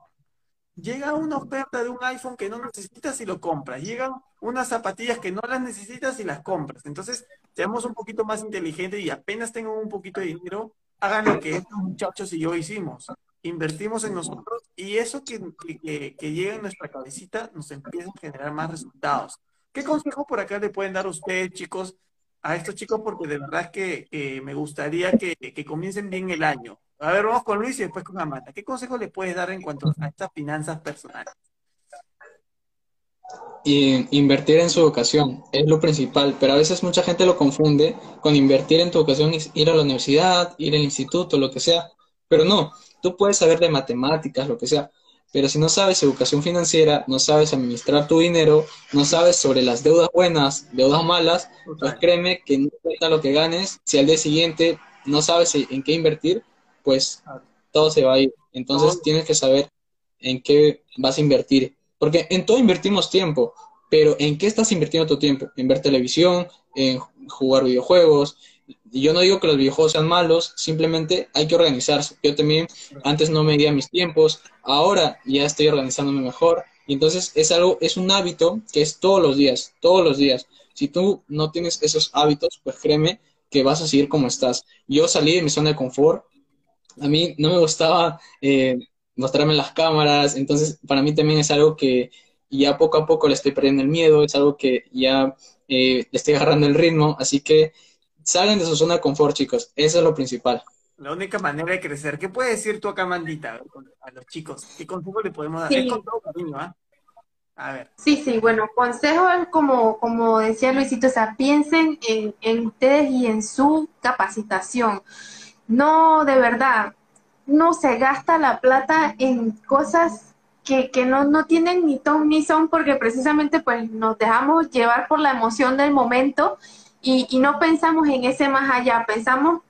llega una oferta de un iPhone que no necesitas y lo compras. Llegan unas zapatillas que no las necesitas y las compras. Entonces, seamos un poquito más inteligentes y apenas tengan un poquito de dinero, hagan lo que estos muchachos y yo hicimos. Invertimos en nosotros y eso que, que, llega en nuestra cabecita nos empieza a generar más resultados. ¿Qué consejo por acá le pueden dar ustedes, chicos, a estos chicos? Porque de verdad que me gustaría que, que comiencen bien el año. A ver, vamos con Luis y después con Amanda. ¿Qué consejo le puedes dar en cuanto a estas finanzas personales? invertir en su educación es lo principal, pero a veces mucha gente lo confunde con invertir en tu educación, ir a la universidad, ir al instituto, lo que sea. Pero no, tú puedes saber de matemáticas, lo que sea, pero si no sabes educación financiera, no sabes administrar tu dinero, no sabes sobre las deudas buenas, deudas malas, pues créeme que no importa lo que ganes, si al día siguiente no sabes en qué invertir, pues todo se va a ir. Entonces tienes que saber en qué vas a invertir. Porque en todo invertimos tiempo, pero ¿en qué estás invirtiendo tu tiempo? En ver televisión, en jugar videojuegos. Y yo no digo que los videojuegos sean malos, simplemente hay que organizarse. Yo también antes no medía mis tiempos, ahora ya estoy organizándome mejor. Y entonces es algo, es un hábito que es todos los días, todos los días. Si tú no tienes esos hábitos, pues créeme que vas a seguir como estás. Yo salí de mi zona de confort, a mí no me gustaba eh, mostrarme las cámaras, entonces para mí también es algo que ya poco a poco le estoy perdiendo el miedo, es algo que ya eh, le estoy agarrando el ritmo, así que salgan de su zona de confort, chicos, eso es lo principal. La única manera de crecer. ¿Qué puedes decir tú acá, Mandita, a los chicos? ¿Qué consejo le podemos dar? Sí. con todo cariño, ¿ah? A ver. Sí, sí, bueno, consejo es como, como decía Luisito, o sea, piensen en, en ustedes y en su capacitación. No, de verdad, no se gasta la plata en cosas que, que no, no tienen ni ton ni son porque precisamente pues nos dejamos llevar por la emoción del momento y, y no pensamos en ese más allá, pensamos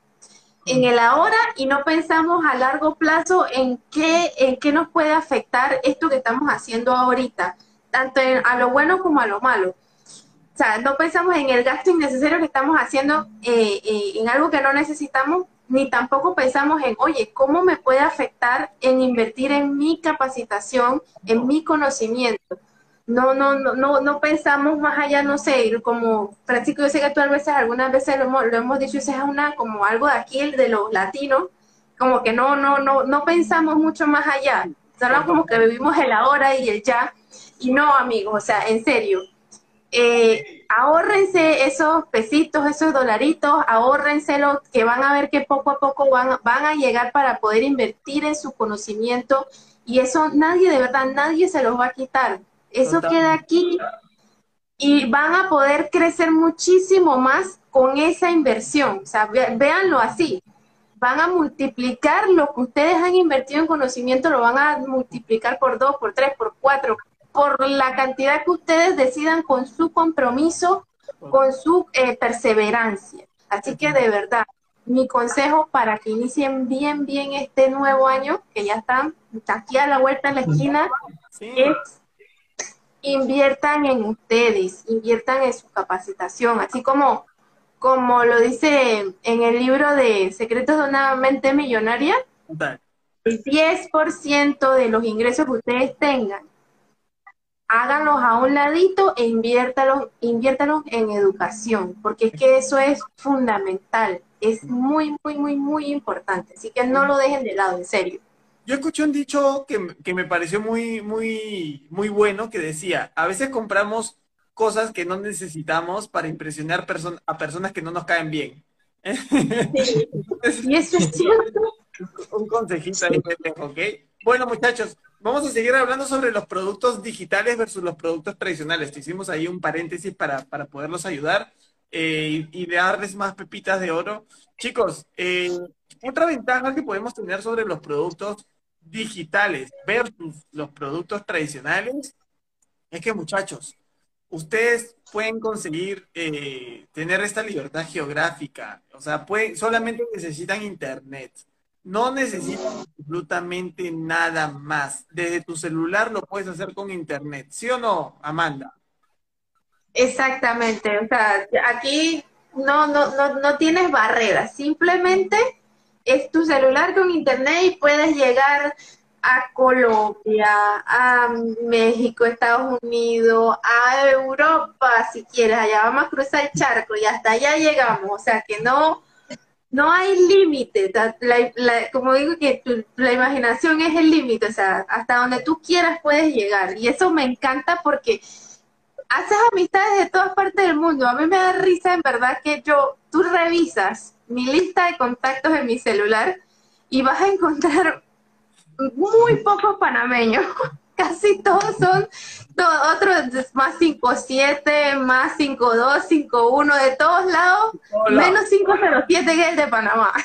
en el ahora y no pensamos a largo plazo en qué, en qué nos puede afectar esto que estamos haciendo ahorita, tanto a lo bueno como a lo malo. O sea, no pensamos en el gasto innecesario que estamos haciendo eh, eh, en algo que no necesitamos ni tampoco pensamos en, oye, ¿cómo me puede afectar en invertir en mi capacitación, en mi conocimiento? No, no, no, no, no pensamos más allá, no sé, como Francisco, yo sé que tú a veces, algunas veces lo hemos, lo hemos dicho, es una, como algo de aquí, de los latinos, como que no, no, no, no pensamos mucho más allá, solo como que vivimos el ahora y el ya, y no, amigos, o sea, en serio, eh, ahórrense esos pesitos, esos dolaritos, ahórrenselos, que van a ver que poco a poco van, van a llegar para poder invertir en su conocimiento y eso nadie, de verdad, nadie se los va a quitar. Eso queda aquí y van a poder crecer muchísimo más con esa inversión. O sea, véanlo así. Van a multiplicar lo que ustedes han invertido en conocimiento, lo van a multiplicar por dos, por tres, por cuatro, por la cantidad que ustedes decidan con su compromiso, con su eh, perseverancia. Así que de verdad, mi consejo para que inicien bien, bien este nuevo año, que ya están aquí a la vuelta de la esquina, es inviertan en ustedes, inviertan en su capacitación, así como, como lo dice en el libro de Secretos de una mente millonaria, el 10% de los ingresos que ustedes tengan háganlos a un ladito e inviértalos, inviértalos en educación, porque es que eso es fundamental, es muy, muy, muy, muy importante. Así que no lo dejen de lado, en serio. Yo escuché un dicho que, que me pareció muy, muy, muy bueno, que decía, a veces compramos cosas que no necesitamos para impresionar a personas que no nos caen bien. y eso es cierto. Un consejito ahí, ¿ok? Bueno, muchachos, vamos a seguir hablando sobre los productos digitales versus los productos tradicionales. Te hicimos ahí un paréntesis para, poderlos ayudar eh, y, darles más pepitas de oro. Chicos, eh, otra ventaja que podemos tener sobre los productos digitales versus los productos tradicionales es que, muchachos, ustedes pueden conseguir eh, tener esta libertad geográfica. O sea, pueden, solamente necesitan internet. No necesitas absolutamente nada más. Desde tu celular lo puedes hacer con internet, ¿sí o no, Amanda? Exactamente, o sea, aquí no, no, no, no tienes barreras, simplemente es tu celular con internet y puedes llegar a Colombia, a México, Estados Unidos, a Europa, si quieres, allá vamos a cruzar el charco y hasta allá llegamos, o sea que no, no hay límite, como digo que la imaginación es el límite, o sea, hasta donde tú quieras puedes llegar. Y eso me encanta porque haces amistades de todas partes del mundo. A mí me da risa en verdad que yo, tú revisas mi lista de contactos en mi celular y vas a encontrar muy pocos panameños. Casi todos son otros más 5-7, más 5-2, 5-1, de todos lados, menos 507 que el de Panamá.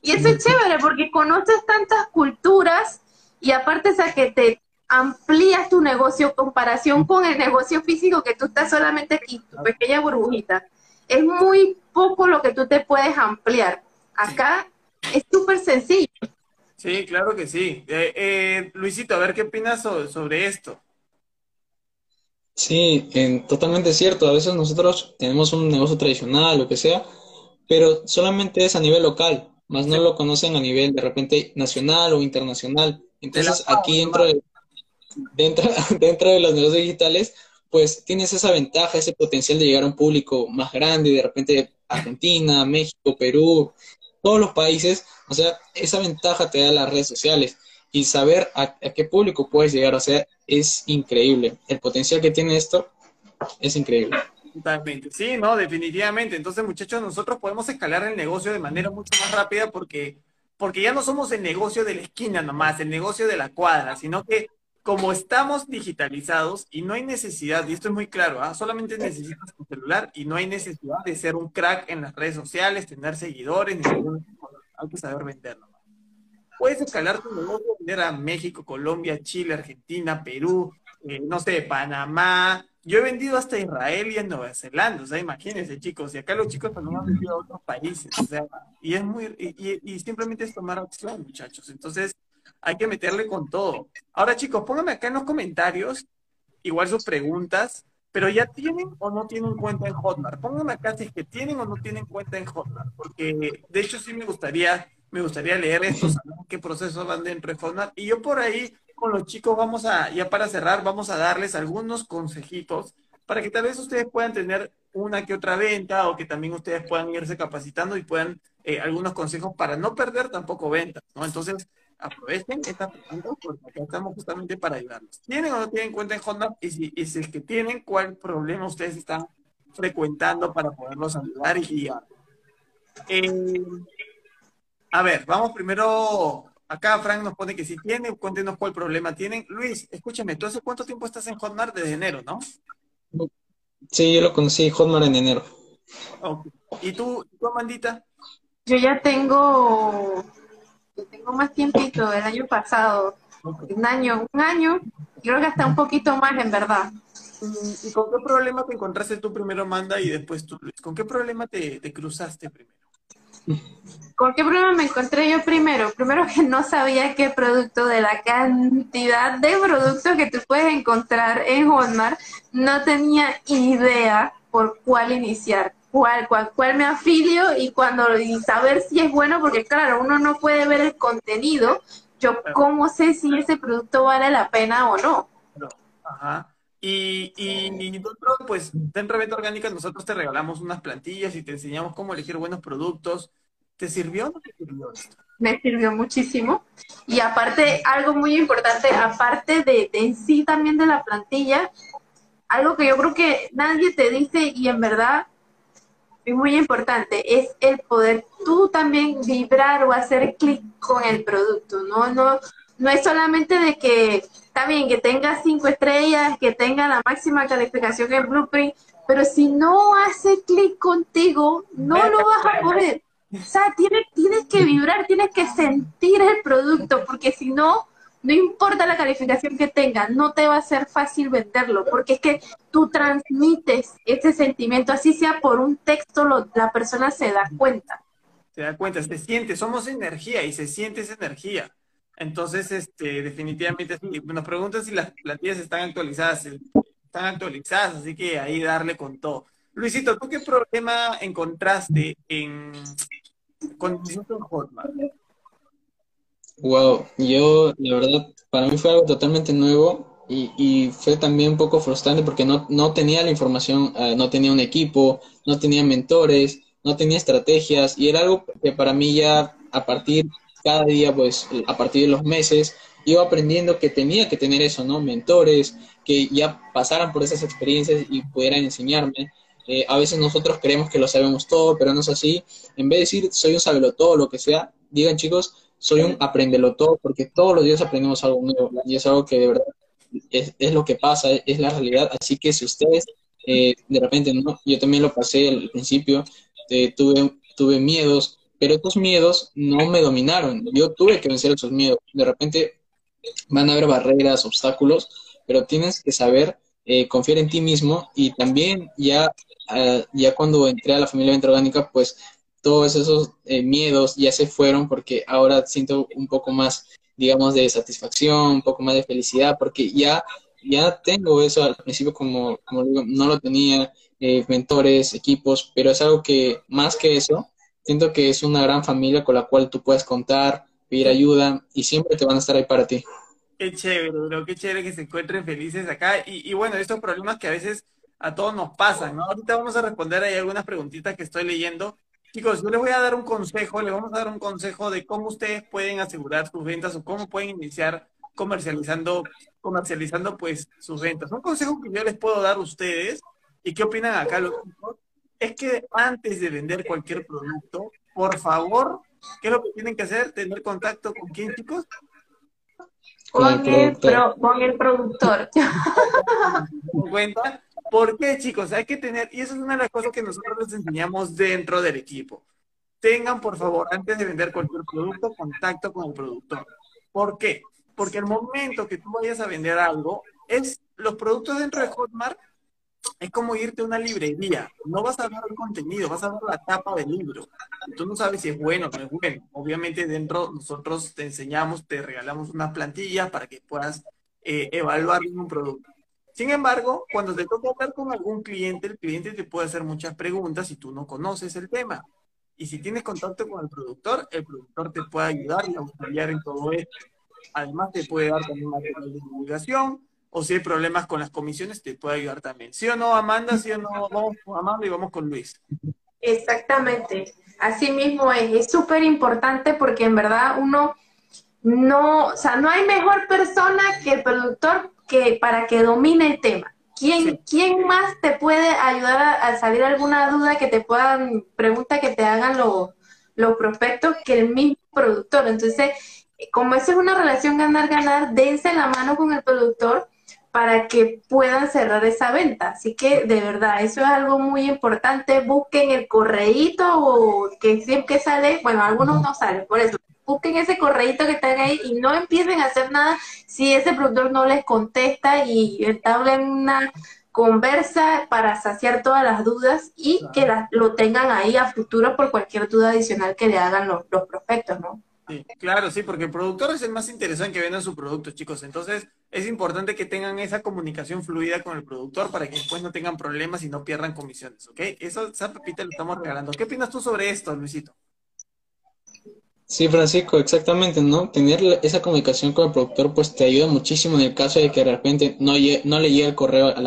Y eso es chévere porque conoces tantas culturas y aparte es a que te amplías tu negocio comparación con el negocio físico que tú estás solamente aquí, tu pequeña burbujita. Es muy poco lo que tú te puedes ampliar. Acá es súper sencillo. Sí, claro que sí. Eh, eh, Luisito, a ver qué opinas sobre, esto. Sí, totalmente cierto. A veces nosotros tenemos un negocio tradicional, lo que sea, pero solamente es a nivel local, más no lo conocen a nivel de repente nacional o internacional. Entonces, aquí dentro de, dentro, dentro de los negocios digitales, pues tienes esa ventaja, ese potencial de llegar a un público más grande, de repente Argentina, México, Perú, todos los países, o sea, esa ventaja te da las redes sociales y saber a, qué público puedes llegar, o sea, es increíble. El potencial que tiene esto es increíble. Totalmente, sí, no, definitivamente. Entonces, muchachos, nosotros podemos escalar el negocio de manera mucho más rápida porque, porque ya no somos el negocio de la esquina nomás, el negocio de la cuadra, sino que como estamos digitalizados y no hay necesidad, y esto es muy claro, ¿ah? solamente necesitas tu celular y no hay necesidad de ser un crack en las redes sociales, tener seguidores, ni hay que saber vender nomás. Puedes escalar tu negocio, vender a México, Colombia, Chile, Argentina, Perú, eh, no sé, Panamá. Yo he vendido hasta Israel y en Nueva Zelanda, o sea, imagínense chicos, y acá los chicos también han vendido a otros países, o sea, y es muy, y, y simplemente es tomar acción, muchachos. Entonces, hay que meterle con todo. Ahora, chicos, pónganme acá en los comentarios, igual sus preguntas, pero ya tienen o no tienen cuenta en Hotmart. Pónganme acá si es que tienen o no tienen cuenta en Hotmart, porque de hecho sí me gustaría, me gustaría leer estos, qué procesos van dentro de Hotmart. Y yo por ahí, con los chicos, vamos a, ya para cerrar, vamos a darles algunos consejitos para que tal vez ustedes puedan tener una que otra venta o que también ustedes puedan irse capacitando y puedan eh, algunos consejos para no perder tampoco ventas, ¿no? Entonces, aprovechen esta pregunta porque acá estamos justamente para ayudarlos. ¿Tienen o no tienen cuenta en Hotmart? Y si, y si es que tienen, ¿cuál problema ustedes están frecuentando para poderlos ayudar y guiar? Eh, a ver, vamos primero. Acá Frank nos pone que si tiene, cuéntenos cuál problema tienen. Luis, escúchame, ¿tú hace cuánto tiempo estás en Hotmart? Desde enero, ¿no? Sí, yo lo conocí Hotmart en enero. ¿Y tú, tú, Amandita? Yo ya tengo tengo más tiempito, el año pasado, un año, un año, creo que hasta un poquito más en verdad. ¿Y con qué problema te encontraste tú primero, Manda, y después tú, Luis? ¿Con qué problema te, te cruzaste primero? ¿Con qué problema me encontré yo primero? Primero que no sabía qué producto de la cantidad de productos que tú puedes encontrar en Walmart, no tenía idea por cuál iniciar cuál, cuál, cuál me afilio y cuando y saber si es bueno, porque claro, uno no puede ver el contenido, yo cómo sé si ese producto vale la pena o no. Ajá. Y, y, pues dentro de Venta Orgánica nosotros te regalamos unas plantillas y te enseñamos cómo elegir buenos productos. ¿Te sirvió o no te sirvió esto? Me sirvió muchísimo. Y aparte, algo muy importante, aparte de, de en sí también de la plantilla, algo que yo creo que nadie te dice y en verdad muy importante, es el poder tú también vibrar o hacer clic con el producto, ¿no? No, no es solamente de que, está bien, que tenga cinco estrellas, que tenga la máxima calificación en Blueprint, pero si no hace clic contigo, no lo vas a poder. O sea, tienes, tienes que vibrar, tienes que sentir el producto, porque si no, no importa la calificación que tenga, no te va a ser fácil venderlo, porque es que tú transmites ese sentimiento, así sea por un texto, la persona se da cuenta. Se da cuenta, se siente, somos energía y se siente esa energía. Entonces, este, definitivamente, nos preguntan si las plantillas están actualizadas, están actualizadas, así que ahí darle con todo. Luisito, ¿tú qué problema encontraste en con Hotmart? Wow, yo la verdad, para mí fue algo totalmente nuevo y, y fue también un poco frustrante porque no, no tenía la información, eh, no tenía un equipo, no tenía mentores, no tenía estrategias y era algo que para mí ya a partir, cada día, pues a partir de los meses, iba aprendiendo que tenía que tener eso, ¿no? Mentores que ya pasaran por esas experiencias y pudieran enseñarme. Eh, a veces nosotros creemos que lo sabemos todo, pero no es así. En vez de decir soy un sabelo todo, lo que sea, digan chicos, soy un aprendelo todo, porque todos los días aprendemos algo nuevo y es algo que de verdad es, es lo que pasa, es la realidad. Así que si ustedes eh, de repente, ¿no? yo también lo pasé al principio, eh, tuve, tuve miedos, pero estos miedos no me dominaron. Yo tuve que vencer esos miedos. De repente van a haber barreras, obstáculos, pero tienes que saber eh, confiar en ti mismo y también ya, ah, ya cuando entré a la familia orgánica, pues todos esos eh, miedos ya se fueron porque ahora siento un poco más, digamos, de satisfacción, un poco más de felicidad, porque ya, ya tengo eso al principio como, como digo, no lo tenía, eh, mentores, equipos, pero es algo que más que eso, siento que es una gran familia con la cual tú puedes contar, pedir ayuda y siempre te van a estar ahí para ti. Qué chévere, bro, qué chévere que se encuentren felices acá. Y, y bueno, estos problemas que a veces a todos nos pasan, ¿no? Ahorita vamos a responder ahí algunas preguntitas que estoy leyendo. Chicos, yo les voy a dar un consejo, les vamos a dar un consejo de cómo ustedes pueden asegurar sus ventas o cómo pueden iniciar comercializando, comercializando pues sus ventas. Un consejo que yo les puedo dar a ustedes y qué opinan acá los chicos es que antes de vender cualquier producto, por favor, ¿qué es lo que tienen que hacer? Tener contacto con quién, chicos? Con, el, con el productor. cuenta? ¿Por qué, chicos? Hay que tener, y eso es una de las cosas que nosotros les enseñamos dentro del equipo. Tengan, por favor, antes de vender cualquier producto, contacto con el productor. ¿Por qué? Porque el momento que tú vayas a vender algo, es los productos dentro de Hotmart es como irte a una librería. No vas a ver el contenido, vas a ver la tapa del libro. Tú no sabes si es bueno o no es bueno. Obviamente dentro nosotros te enseñamos, te regalamos unas plantillas para que puedas eh, evaluar un producto. Sin embargo, cuando te toca hablar con algún cliente, el cliente te puede hacer muchas preguntas si tú no conoces el tema. Y si tienes contacto con el productor, el productor te puede ayudar y auxiliar en todo esto. Además, te puede dar también material de divulgación, o si hay problemas con las comisiones, te puede ayudar también. ¿Sí o no, Amanda? ¿Sí o no? Vamos con Amanda y vamos con Luis. Exactamente. Así mismo es. Es súper importante porque en verdad uno no, o sea, no hay mejor persona que el productor que para que domine el tema. ¿Quién, ¿Quién más te puede ayudar a, salir alguna duda que te puedan, pregunta que te hagan los, los prospectos que el mismo productor? Entonces, como esa es una relación ganar-ganar, dense la mano con el productor para que puedan cerrar esa venta. Así que de verdad, eso es algo muy importante. Busquen el correíto o que siempre sale, bueno, algunos no salen, por eso busquen ese correíto que están ahí y no empiecen a hacer nada si ese productor no les contesta y entablen una conversa para saciar todas las dudas y que lo tengan ahí a futuro por cualquier duda adicional que le hagan los, los prospectos, ¿no? Sí, claro, sí, porque el productor es el más interesado en que vendan su producto, chicos. Entonces, es importante que tengan esa comunicación fluida con el productor para que después no tengan problemas y no pierdan comisiones, ¿ok? Eso, esa pepita lo estamos regalando. ¿Qué opinas tú sobre esto, Luisito? Sí, Francisco, exactamente, ¿no? Tener esa comunicación con el productor pues te ayuda muchísimo en el caso de que de repente no, no le llegue el correo al,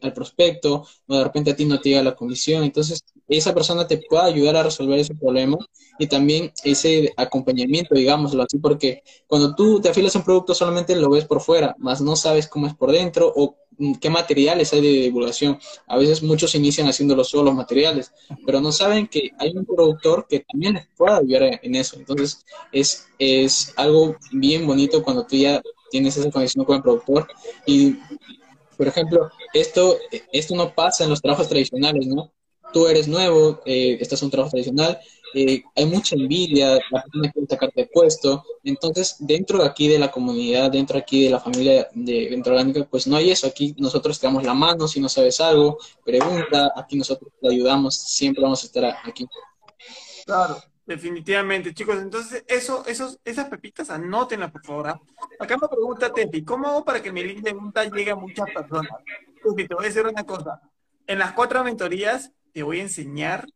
al, prospecto o de repente a ti no te llega la comisión. Entonces, esa persona te puede ayudar a resolver ese problema y también ese acompañamiento, digámoslo así, porque cuando tú te afilas a un producto solamente lo ves por fuera, más no sabes cómo es por dentro o qué materiales hay de divulgación. A veces muchos inician haciéndolo solo los materiales, pero no saben que hay un productor que también les puede ayudar en eso. Entonces, es, es algo bien bonito cuando tú ya tienes esa conexión con el productor. Y, por ejemplo, esto, esto no pasa en los trabajos tradicionales, ¿no? Tú eres nuevo, eh, estás en un trabajo tradicional eh, hay mucha envidia, la persona quiere sacarte de puesto. Entonces, dentro de aquí de la comunidad, dentro aquí de la familia de Venta Orgánica, pues no hay eso. Aquí nosotros te damos la mano, si no sabes algo, pregunta, aquí nosotros te ayudamos, siempre vamos a estar aquí. Claro, definitivamente, chicos. Entonces, eso, esos, esas pepitas, anótenlas, por favor. ¿ah? Acá me pregunta Tepi, ¿cómo hago para que mi link de venta llegue a muchas personas? Tepi, te voy a decir una cosa. En las cuatro mentorías te voy a enseñar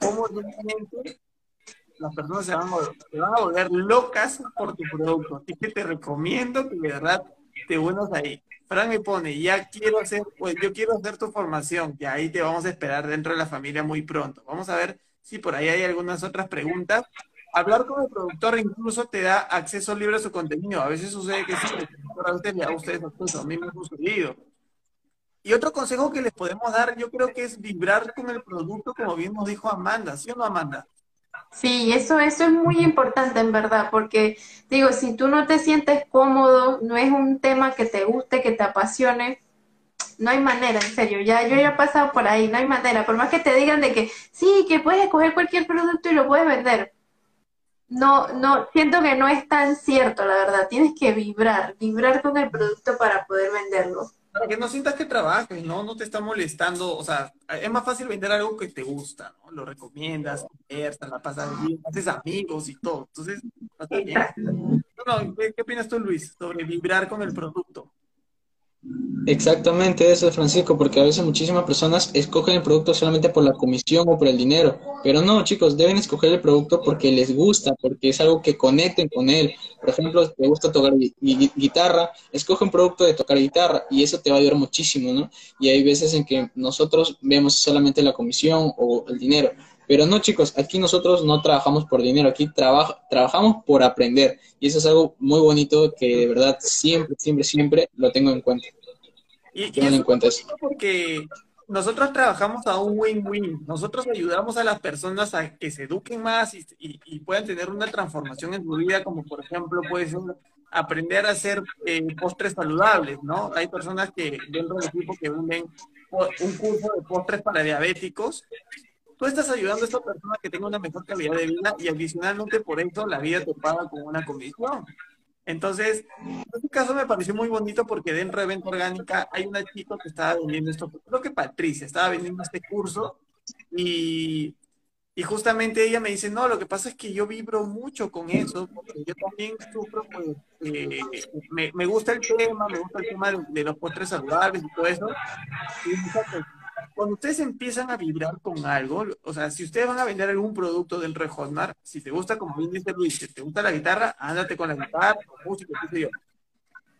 cómo realmente las personas se van, a, volver locas por tu producto. Así que te recomiendo que de verdad te unas ahí. Fran me pone, ya quiero hacer, pues yo quiero hacer tu formación, que ahí te vamos a esperar dentro de la familia muy pronto. Vamos a ver si por ahí hay algunas otras preguntas. Hablar con el productor incluso te da acceso libre a su contenido. A veces sucede que sí, a ustedes le da a ustedes acceso, a mí me ha sucedido. Y otro consejo que les podemos dar, yo creo que es vibrar con el producto, como bien nos dijo Amanda, ¿sí o no, Amanda? Sí, eso, eso es muy importante en verdad, porque digo, si tú no te sientes cómodo, no es un tema que te guste, que te apasione, No hay manera, en serio. Ya yo ya he pasado por ahí, no hay manera. Por más que te digan de que sí, que puedes escoger cualquier producto y lo puedes vender. No, no, siento que no es tan cierto, la verdad. Tienes que vibrar, vibrar con el producto para poder venderlo. Para que no sientas que trabajes, ¿no? No te está molestando. O sea, es más fácil vender algo que te gusta, ¿no? Lo recomiendas, conversas, la pasas bien, haces amigos y todo. Entonces. No, ¿qué, ¿Qué opinas tú, Luis, sobre vibrar con el producto? Exactamente eso, Francisco, porque a veces muchísimas personas escogen el producto solamente por la comisión o por el dinero, pero no, chicos, deben escoger el producto porque les gusta, porque es algo que conecten con él. Por ejemplo, te gusta tocar guitarra, escoge un producto de tocar guitarra y eso te va a ayudar muchísimo, ¿no? Y hay veces en que nosotros vemos solamente la comisión o el dinero, pero no, chicos, aquí nosotros no trabajamos por dinero, aquí trabajamos por aprender. Y eso es algo muy bonito que de verdad siempre, siempre, siempre lo tengo en cuenta. Y, y en cuenta eso. Porque nosotros trabajamos a un win-win. Nosotros ayudamos a las personas a que se eduquen más y, y, puedan tener una transformación en su vida, como por ejemplo puede ser aprender a hacer eh, postres saludables, ¿no? Hay personas que dentro del equipo que venden un curso de postres para diabéticos tú estás ayudando a esta persona que tenga una mejor calidad de vida y adicionalmente por eso la vida te paga con una comisión. Entonces, en este caso me pareció muy bonito porque dentro de Venta Orgánica hay una chica que estaba vendiendo esto, creo que Patricia, estaba vendiendo este curso y, y justamente ella me dice, no, lo que pasa es que yo vibro mucho con eso, porque yo también sufro, pues, eh, me, me, gusta el tema, me gusta el tema de, de los postres saludables y todo eso. Y cuando ustedes empiezan a vibrar con algo, o sea, si ustedes van a vender algún producto dentro de Hotmart, si te gusta, como bien dice Luis, si te gusta la guitarra, ándate con la guitarra, con música, qué sé yo.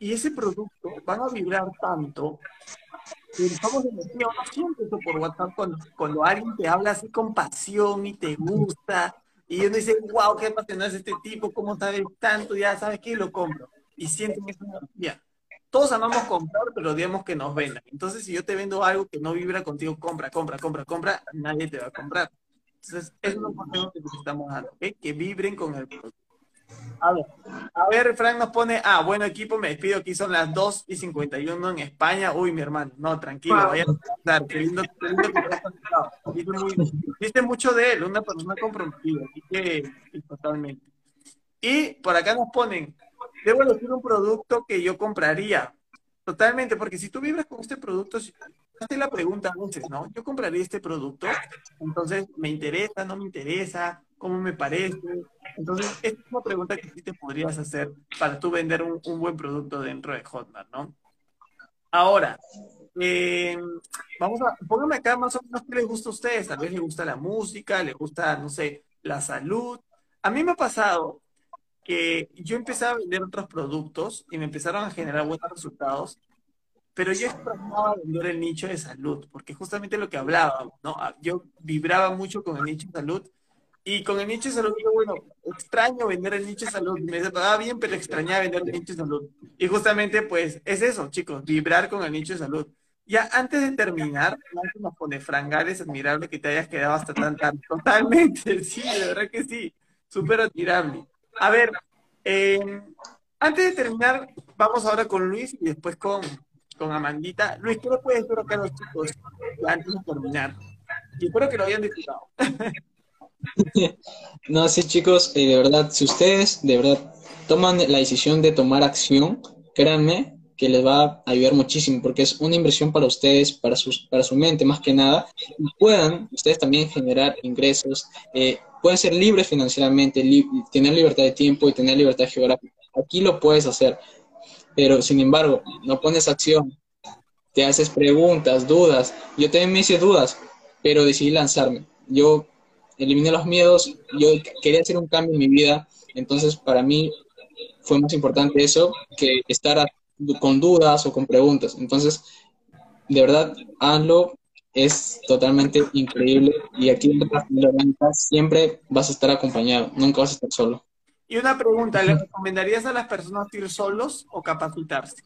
Y ese producto van a vibrar tanto que estamos en el no sientes eso por WhatsApp cuando, cuando alguien te habla así con pasión y te gusta, y uno dice, wow, qué apasionado es este tipo, cómo sabe tanto, ya sabes que lo compro. Y sienten esa energía todos amamos comprar, pero odiamos que nos vendan. Entonces, si yo te vendo algo que no vibra contigo, compra, compra, compra, compra, nadie te va a comprar. Entonces, es un consejo que estamos dando. Que vibren con el producto. A ver, a ver, Frank nos pone, ah, bueno equipo, me despido, aquí son las 2 y 51 en España. Uy, mi hermano, no, tranquilo, vaya a estar, qué lindo, qué lindo que Viste mucho de él, una persona comprometida, así que totalmente. Y por acá nos ponen, debo elegir un producto que yo compraría. Totalmente, porque si tú vibras con este producto, hazte la pregunta a ¿no? Yo compraría este producto, entonces, ¿me interesa, no me interesa? ¿Cómo me parece? Entonces, esta es una pregunta que sí te podrías hacer para tú vender un, buen producto dentro de Hotmart, ¿no? Ahora, eh, vamos a, pónganme acá más o menos qué les gusta a ustedes. Tal vez les gusta la música, les gusta, no sé, la salud. A mí me ha pasado que yo empecé a vender otros productos y me empezaron a generar buenos resultados, pero yo extrañaba vender el nicho de salud, porque justamente lo que hablaba, ¿no? Ah, yo vibraba mucho con el nicho de salud y con el nicho de salud, yo, bueno, extraño vender el nicho de salud, me pagaba bien, pero extrañaba vender el nicho de salud. Y justamente, pues, es eso, chicos, vibrar con el nicho de salud. Ya antes de terminar, nos pone Frangar, es admirable que te hayas quedado hasta tan tarde. Totalmente, sí, de verdad que sí, súper admirable. A ver, eh, antes de terminar, vamos ahora con Luis y después con, con Amandita. Luis, ¿qué le puedes decir acá a los chicos antes de terminar? Y espero que lo hayan disfrutado. No, sí, chicos, eh, de verdad, si ustedes de verdad toman la decisión de tomar acción, créanme que les va a ayudar muchísimo, porque es una inversión para ustedes, para, sus, para su mente más que nada, y puedan ustedes también generar ingresos. Eh, pueden ser libres financieramente, tener libertad de tiempo y tener libertad geográfica. Aquí lo puedes hacer, pero sin embargo, no pones acción, te haces preguntas, dudas. Yo también me hice dudas, pero decidí lanzarme. Yo eliminé los miedos, yo quería hacer un cambio en mi vida, entonces para mí fue más importante eso que estar con dudas o con preguntas. Entonces, de verdad, hazlo es totalmente increíble y aquí en la siempre vas a estar acompañado, nunca vas a estar solo. Y una pregunta, ¿le recomendarías a las personas ir solos o capacitarse?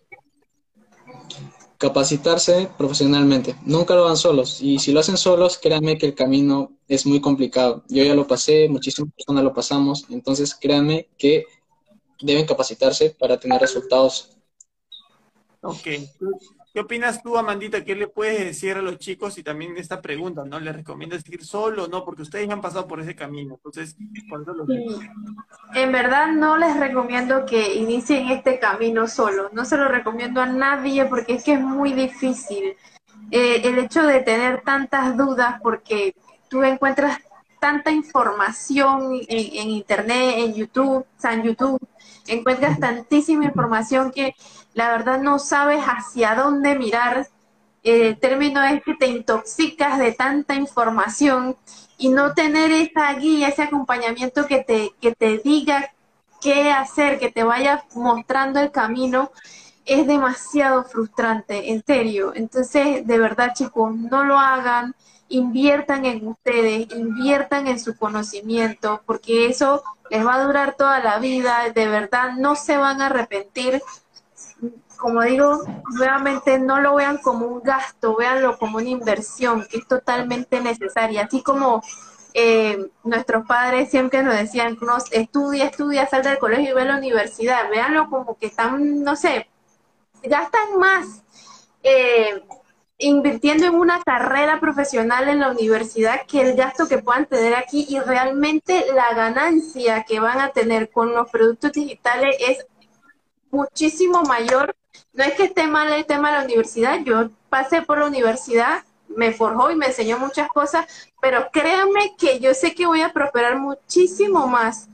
Capacitarse profesionalmente, nunca lo van solos y si lo hacen solos, créanme que el camino es muy complicado. Yo ya lo pasé, muchísimas personas lo pasamos, entonces créanme que deben capacitarse para tener resultados. Ok, ¿Qué opinas tú, Amandita? ¿Qué le puedes decir a los chicos y también esta pregunta, ¿no? ¿Les recomiendas ir solo o no? Porque ustedes ya han pasado por ese camino, entonces, por eso lo Sí. En verdad no les recomiendo que inicien este camino solo. No se lo recomiendo a nadie porque es que es muy difícil. Eh, el hecho de tener tantas dudas porque tú encuentras tanta información en, en internet, en YouTube, o sea, en YouTube, encuentras tantísima información que la verdad no sabes hacia dónde mirar. El término es que te intoxicas de tanta información y no tener esa guía, ese acompañamiento que te, que te diga qué hacer, que te vaya mostrando el camino, es demasiado frustrante, en serio. Entonces, de verdad, chicos, no lo hagan, inviertan en ustedes, inviertan en su conocimiento, porque eso les va a durar toda la vida, de verdad, no se van a arrepentir. Como digo, nuevamente no lo vean como un gasto, véanlo como una inversión que es totalmente necesaria, así como eh, nuestros padres siempre nos decían, estudia, estudia, sal del colegio y ve a la universidad, véanlo como que están, no sé, gastan más eh, invirtiendo en una carrera profesional en la universidad que el gasto que puedan tener aquí y realmente la ganancia que van a tener con los productos digitales es muchísimo mayor. No es que esté mal el tema de la universidad, yo pasé por la universidad, me forjó y me enseñó muchas cosas, pero créanme que yo sé que voy a prosperar muchísimo más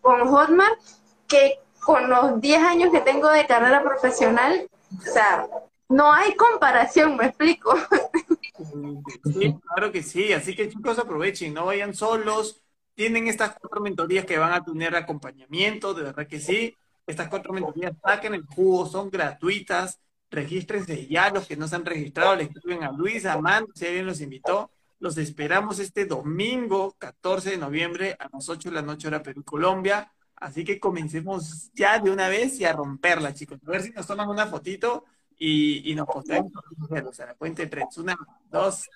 con Hotmart que con los 10 años que tengo de carrera profesional. O sea, no hay comparación, me explico. Sí, claro que sí. Así que chicos, aprovechen, no vayan solos. Tienen estas cuatro mentorías que van a tener acompañamiento, de verdad que sí. Estas cuatro mentorías saquen el jugo, son gratuitas. Regístrense ya, los que no se han registrado, le escriben a Luis, a Man, si alguien los invitó. Los esperamos este domingo, 14 de noviembre, a las 8 de la noche, hora Perú, Colombia. Así que comencemos ya de una vez y a romperla, chicos. A ver si nos toman una fotito y, y nos posteamos. O sea, la cuenta de tres. Una, dos,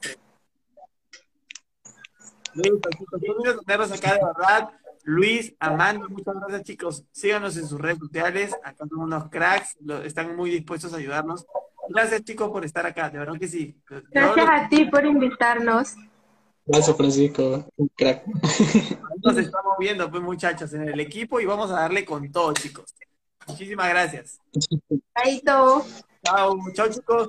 tres. Tenerlos acá, de verdad. Luis, Amanda, muchas gracias, chicos. Síganos en sus redes sociales. Acá son unos cracks. lo- están muy dispuestos a ayudarnos. Gracias, chicos, por estar acá. De verdad que sí. Gracias a ti por invitarnos. Gracias, Francisco. Un crack. Nos estamos viendo, pues, muchachos, en el equipo y vamos a darle con todo, chicos. Muchísimas gracias. Todo. Chao, chao, chicos.